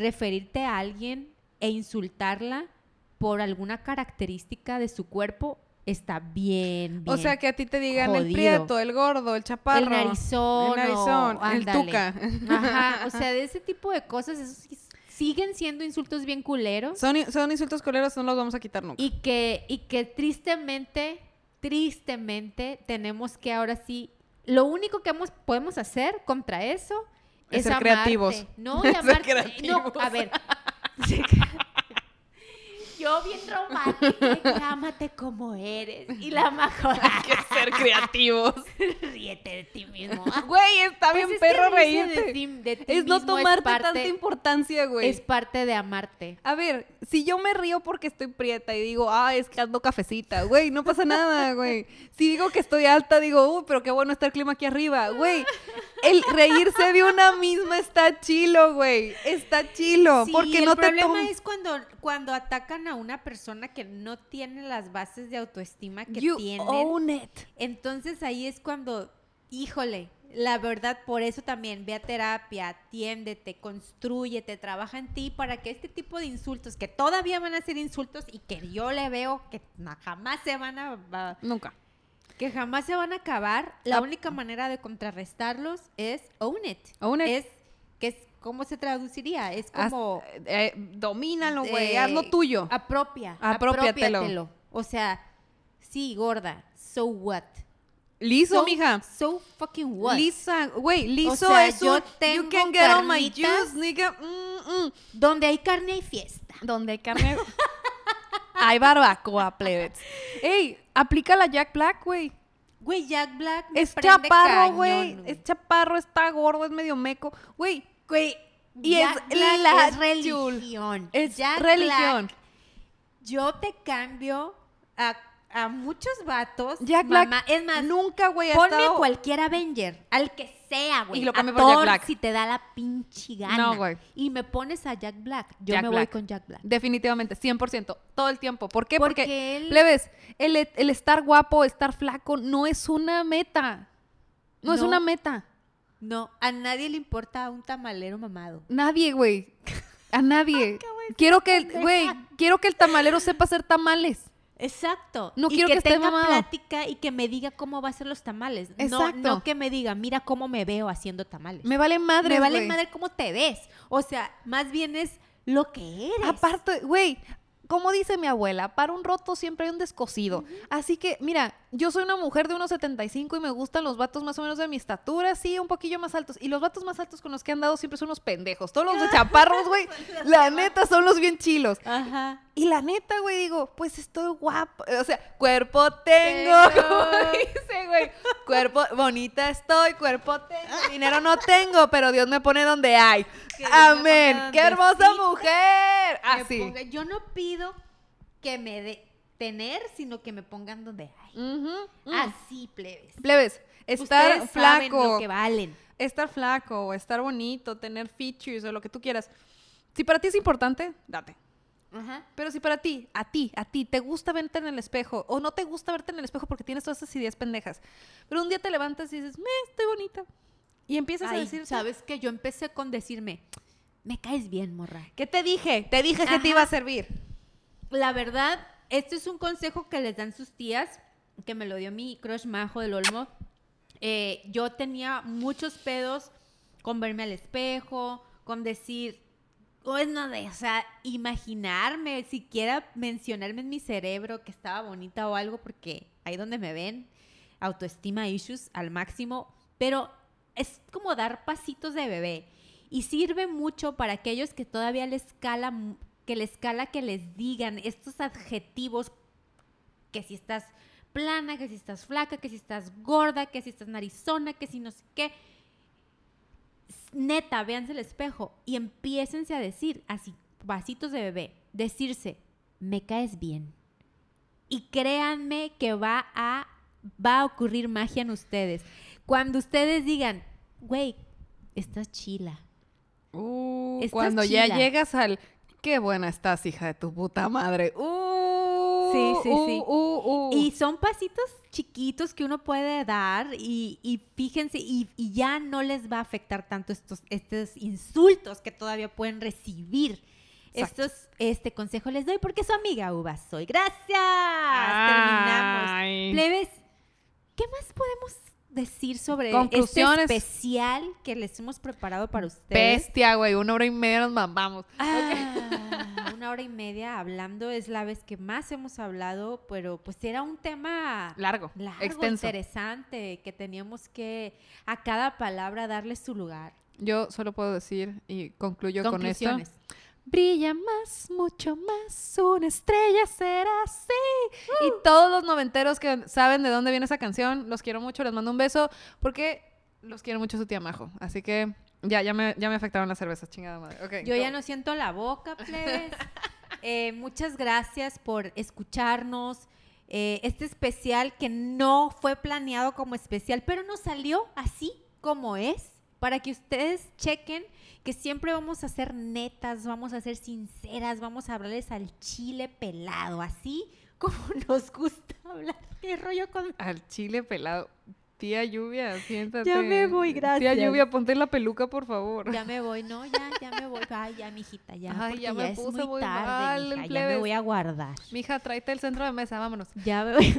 Speaker 1: referirte a alguien e insultarla por alguna característica de su cuerpo está bien, bien.
Speaker 2: O sea, que a ti te digan el prieto, el gordo, el chaparro.
Speaker 1: el narizón,
Speaker 2: El narizón,
Speaker 1: o-
Speaker 2: el tuca.
Speaker 1: Ajá, o sea, de ese tipo de cosas, sí siguen siendo insultos bien culeros
Speaker 2: Son, son insultos culeros, no los vamos a quitar nunca.
Speaker 1: y que, y que tristemente tristemente tenemos que ahora sí, lo único que hemos- podemos hacer contra eso
Speaker 2: Es
Speaker 1: es,
Speaker 2: ser
Speaker 1: amarte.
Speaker 2: creativos.
Speaker 1: No, y
Speaker 2: Ser
Speaker 1: amarte.
Speaker 2: creativos.
Speaker 1: No, a ver. Yo bien romántica, ámate como eres. Y la mejor.
Speaker 2: que ser creativos.
Speaker 1: Ríete de ti mismo.
Speaker 2: Güey, está
Speaker 1: Pues
Speaker 2: bien
Speaker 1: es
Speaker 2: perro reírte.
Speaker 1: de ti- de ti
Speaker 2: es no tomarte
Speaker 1: parte-
Speaker 2: tanta importancia, güey.
Speaker 1: Es parte de amarte.
Speaker 2: A ver, si yo me río porque estoy prieta y digo, ah, es que ando cafecita, güey, no pasa nada, güey. Si digo que estoy alta, digo, uy, pero qué bueno está el clima aquí arriba, güey. El reírse de una misma está chilo, güey. Está chilo.
Speaker 1: Sí,
Speaker 2: porque
Speaker 1: el
Speaker 2: no te
Speaker 1: problema
Speaker 2: tomas.
Speaker 1: es cuando, cuando atacan a una persona que no tiene las bases de autoestima que
Speaker 2: You
Speaker 1: tienen.
Speaker 2: own it.
Speaker 1: Entonces ahí es cuando, híjole, la verdad, por eso también ve a terapia, atiéndete, construyete, trabaja en ti para que este tipo de insultos, que todavía van a ser insultos y que yo le veo que jamás se van a,
Speaker 2: Nunca.
Speaker 1: que jamás se van a acabar, la
Speaker 2: Ah.
Speaker 1: única manera de contrarrestarlos es own it.
Speaker 2: Own it.
Speaker 1: Es, que es, ¿cómo se traduciría? Es
Speaker 2: Haz-
Speaker 1: como...
Speaker 2: eh, domínalo, güey.
Speaker 1: eh,
Speaker 2: haz lo tuyo.
Speaker 1: Apropia.
Speaker 2: Apropiatelo.
Speaker 1: apropiatelo. O sea, sí, gorda. So what?
Speaker 2: Liso,
Speaker 1: so,
Speaker 2: mija.
Speaker 1: So fucking what?
Speaker 2: Lisa, güey, liso
Speaker 1: sea,
Speaker 2: es
Speaker 1: yo
Speaker 2: un,
Speaker 1: tengo
Speaker 2: you can get on my juice, nigga. Mm, mm.
Speaker 1: Donde hay carne hay fiesta.
Speaker 2: Donde hay carne. hay barbacoa, plebes. Ey, aplica la Jack Black, güey.
Speaker 1: Güey, Jack Black me
Speaker 2: Es chaparro, güey. Es chaparro, está gordo, es medio meco. Güey,
Speaker 1: Güey,
Speaker 2: Y
Speaker 1: Jack
Speaker 2: es
Speaker 1: Black
Speaker 2: la
Speaker 1: es religión.
Speaker 2: es
Speaker 1: Jack
Speaker 2: religión.
Speaker 1: Black, yo te cambio a, a muchos vatos.
Speaker 2: Jack Black
Speaker 1: mamá. Es más,
Speaker 2: nunca, güey,
Speaker 1: ponme
Speaker 2: estado...
Speaker 1: cualquier Avenger, al que sea, güey.
Speaker 2: Y lo
Speaker 1: a
Speaker 2: cambio por Jack
Speaker 1: Thor,
Speaker 2: Black.
Speaker 1: si te da la pinche gana.
Speaker 2: No, güey.
Speaker 1: Y me pones a Jack Black. Yo
Speaker 2: Jack
Speaker 1: me
Speaker 2: Black.
Speaker 1: voy con Jack Black.
Speaker 2: Definitivamente, 100%, todo el tiempo. ¿Por qué? Porque,
Speaker 1: Porque él-
Speaker 2: plebes, el, el estar guapo, estar flaco, no es una meta. No, es
Speaker 1: No.
Speaker 2: una meta.
Speaker 1: No, a nadie le importa un tamalero mamado.
Speaker 2: Nadie, güey. A nadie. quiero que, güey, quiero que el tamalero sepa hacer tamales.
Speaker 1: Exacto.
Speaker 2: No
Speaker 1: y
Speaker 2: quiero
Speaker 1: que,
Speaker 2: que
Speaker 1: tenga
Speaker 2: mamado.
Speaker 1: plática y que me diga cómo va a hacer los tamales. No,
Speaker 2: Exacto.
Speaker 1: no que me diga, mira cómo me veo haciendo tamales.
Speaker 2: Me vale madre,
Speaker 1: me vale madre cómo te ves. O sea, más bien es lo que eres.
Speaker 2: Aparte, güey, como dice mi abuela, para un roto siempre hay un descosido. Así que, mira, yo soy una mujer de 1,75 y me gustan los vatos más o menos de mi estatura, sí, un poquillo más altos. Y los vatos más altos con los que han dado siempre son unos pendejos. Todos los de chaparros, güey, la neta son los bien chilos.
Speaker 1: Ajá.
Speaker 2: Y la neta, güey, digo, pues estoy guapa. O sea, cuerpo tengo,
Speaker 1: Tengo.
Speaker 2: como dice, güey. Cuerpo, bonita estoy, cuerpo tengo. Dinero no tengo, pero Dios me pone donde hay.
Speaker 1: Que
Speaker 2: Amén. ¡Qué hermosa mujer! Así.
Speaker 1: ponga- yo no pido que me dé tener, sino que me pongan donde hay. Así, plebes.
Speaker 2: Plebes, estar
Speaker 1: Ustedes saben
Speaker 2: flaco,
Speaker 1: lo que valen.
Speaker 2: estar flaco, estar bonito, tener features o lo que tú quieras. Si para ti es importante, date. Pero si para ti, a ti, a ti, te gusta verte en el espejo o no te gusta verte en el espejo porque tienes todas esas ideas pendejas, pero un día te levantas y dices, me, estoy bonita. Y empiezas a decir,
Speaker 1: ¿sabes que Yo empecé con decirme, me caes bien, morra.
Speaker 2: ¿qué te dije? Te dije que te iba a servir.
Speaker 1: La verdad, este es un consejo que les dan sus tías, que me lo dio mi crush majo del Olmo. Eh, yo tenía muchos pedos con verme al espejo, con decir, bueno, de, o sea, imaginarme, siquiera mencionarme en mi cerebro que estaba bonita o algo, porque ahí donde me ven, autoestima issues al máximo, pero es como dar pasitos de bebé y sirve mucho para aquellos que todavía les cala, que les cala que les digan estos adjetivos que si estás plana, que si estás flaca, que si estás gorda, que si estás narizona, que si no sé qué. Neta, véanse el espejo y empiécense a decir así, pasitos de bebé, decirse, me caes bien. Y créanme que va a, va a ocurrir magia en ustedes. Cuando ustedes digan, güey, estás chila.
Speaker 2: Uh,
Speaker 1: Estás
Speaker 2: cuando ya llegas al, qué buena estás, hija de tu puta madre. Uh,
Speaker 1: Sí, sí, sí.
Speaker 2: uh, uh.
Speaker 1: Y son pasitos chiquitos que uno puede dar y, y fíjense, y, y ya no les va a afectar tanto estos, estos insultos que todavía pueden recibir.
Speaker 2: Exacto.
Speaker 1: Estos, este consejo les doy porque su amiga Uva soy. Gracias. Terminamos. Plebes, ¿qué más podemos decir sobre este
Speaker 2: Conclusiones.
Speaker 1: especial que les hemos preparado para ustedes?
Speaker 2: Bestia, güey. Una hora y media nos mamamos.
Speaker 1: Ah, una hora y media hablando, es la vez que más hemos hablado, pero pues era un tema
Speaker 2: Largo,
Speaker 1: largo,
Speaker 2: extenso.
Speaker 1: interesante, que teníamos que a cada palabra darle su lugar.
Speaker 2: Yo solo puedo decir, y concluyo con esto. Brilla más, mucho más, una estrella será así. Y todos los noventeros que saben de dónde viene esa canción, los quiero mucho, les mando un beso, porque los quiero mucho su tía Majo. Así que ya, ya me, ya me afectaron las cervezas, chingada madre.
Speaker 1: Yo
Speaker 2: go.
Speaker 1: ya no siento la boca, plebes. Eh, muchas gracias por escucharnos. Eh, este especial que no fue planeado como especial, pero nos salió así como es, para que ustedes chequen que siempre vamos a ser netas, vamos a ser sinceras, vamos a hablarles al chile pelado, así como nos gusta hablar. ¿Qué rollo con
Speaker 2: Al chile pelado. Tía Lluvia, siéntate.
Speaker 1: Ya me voy,
Speaker 2: Tía
Speaker 1: gracias.
Speaker 2: Lluvia, ponte la peluca, por favor.
Speaker 1: Ya me voy, no, ya, ya me voy. Ay, ya, mijita, ya.
Speaker 2: Ay, ya me
Speaker 1: es
Speaker 2: puse
Speaker 1: muy
Speaker 2: muy
Speaker 1: tarde,
Speaker 2: mal,
Speaker 1: mija, ya me voy a guardar.
Speaker 2: Mija, tráete el centro de mesa, vámonos.
Speaker 1: Ya me voy.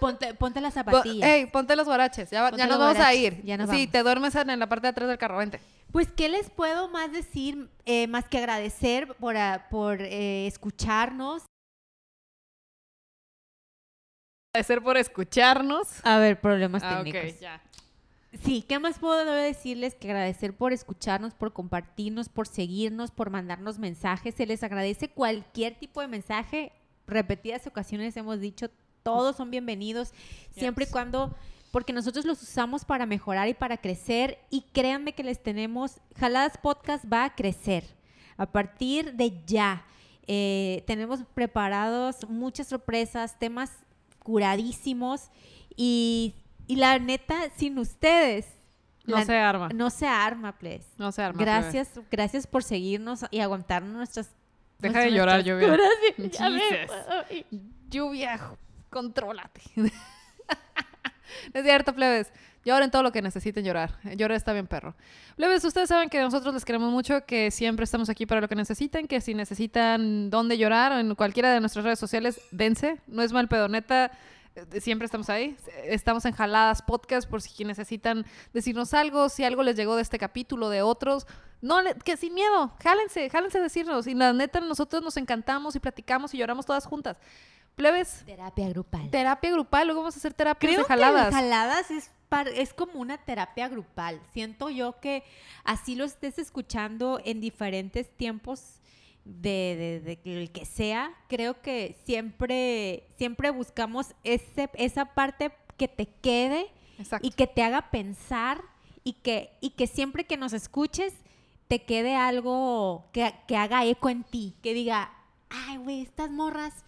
Speaker 1: Ponte, ponte las zapatillas.
Speaker 2: Ey, ponte los guaraches. Ya, ya nos vamos a ir.
Speaker 1: ya nos
Speaker 2: sí,
Speaker 1: vamos.
Speaker 2: te duermes en la parte de atrás del carro, vente.
Speaker 1: Pues, ¿qué les puedo más decir? eh, más que agradecer por, ah, por eh, escucharnos.
Speaker 2: Agradecer por escucharnos.
Speaker 1: A ver, problemas
Speaker 2: Ah,
Speaker 1: técnicos.
Speaker 2: ok, ya.
Speaker 1: Sí, ¿qué más puedo decirles que agradecer por escucharnos, por compartirnos, por seguirnos, por mandarnos mensajes? Se les agradece cualquier tipo de mensaje. Repetidas ocasiones hemos dicho, todos son bienvenidos, siempre y cuando, porque nosotros los usamos para mejorar y para crecer. Y créanme que les tenemos, Jaladas Podcast va a crecer a partir de ya. Eh, tenemos preparados muchas sorpresas, temas curadísimos y, y la neta, sin ustedes.
Speaker 2: No
Speaker 1: la-
Speaker 2: se arma.
Speaker 1: No se arma, please.
Speaker 2: No se arma. plebe.
Speaker 1: Gracias, gracias por seguirnos y aguantarnos nuestras.
Speaker 2: Deja de llorar, Lluvia.
Speaker 1: ir.
Speaker 2: Lluvia, contrólate. es cierto, plebes. Lloren todo lo que necesiten llorar. Llorar está bien, perro. Plebes, ustedes saben que nosotros les queremos mucho, que siempre estamos aquí para lo que necesiten, que si necesitan dónde llorar en cualquiera de nuestras redes sociales, dense. No es mal pedo, neta. eh, Siempre estamos ahí. Estamos en Jaladas Podcast por si necesitan decirnos algo, si algo les llegó de este capítulo, de otros. No, que sin miedo, jálense, jálense a decirnos. Y la neta, nosotros nos encantamos y platicamos y lloramos todas juntas. Plebes,
Speaker 1: Terapia grupal.
Speaker 2: terapia grupal, luego vamos a hacer terapia
Speaker 1: Creo
Speaker 2: de
Speaker 1: que
Speaker 2: jaladas.
Speaker 1: el jaladas es, par- es como una terapia grupal. Siento yo que así lo estés escuchando en diferentes tiempos de, de- de que el que sea, creo que siempre, siempre buscamos ese, esa parte que te quede
Speaker 2: Exacto.
Speaker 1: y que te haga pensar y que, y que siempre que nos escuches te quede algo que, que haga eco en ti, que diga, ay, güey, estas morras,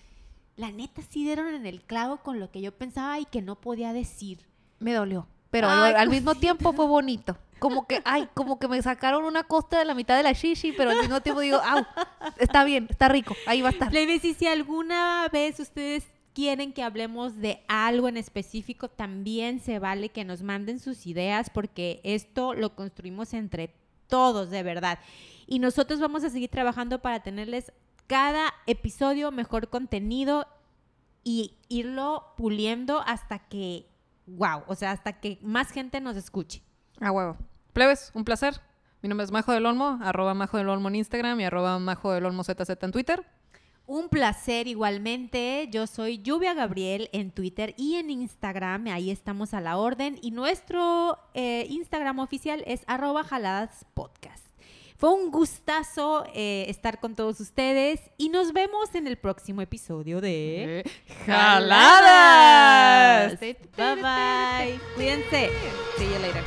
Speaker 1: la neta sí dieron en el clavo con lo que yo pensaba y que no podía decir.
Speaker 2: me dolió. Pero
Speaker 1: Ay,
Speaker 2: al, al mismo tiempo fue bonito. Como que, ay, como que me sacaron una costa de la mitad de la shishi, pero al mismo tiempo digo, au, está bien, está rico, ahí va a estar.
Speaker 1: Plebes, y si alguna vez ustedes quieren que hablemos de algo en específico, también se vale que nos manden sus ideas porque esto lo construimos entre todos, de verdad. Y nosotros vamos a seguir trabajando para tenerles cada episodio mejor contenido y irlo puliendo hasta que, wow, o sea, hasta que más gente nos escuche.
Speaker 2: A huevo. Plebes, un placer. Mi nombre es Majo del Olmo, arroba Majo del Olmo en Instagram y arroba Majo del Olmo ZZ en Twitter.
Speaker 1: Un placer igualmente. Yo soy Lluvia Gabriel en Twitter y en Instagram. Ahí estamos a la orden. Y nuestro eh, Instagram oficial es arroba jaladas podcast. Fue un gustazo eh, estar con todos ustedes y nos vemos en el próximo episodio de
Speaker 2: ¡Jaladas!
Speaker 1: Bye bye. Cuídense.
Speaker 2: See you later.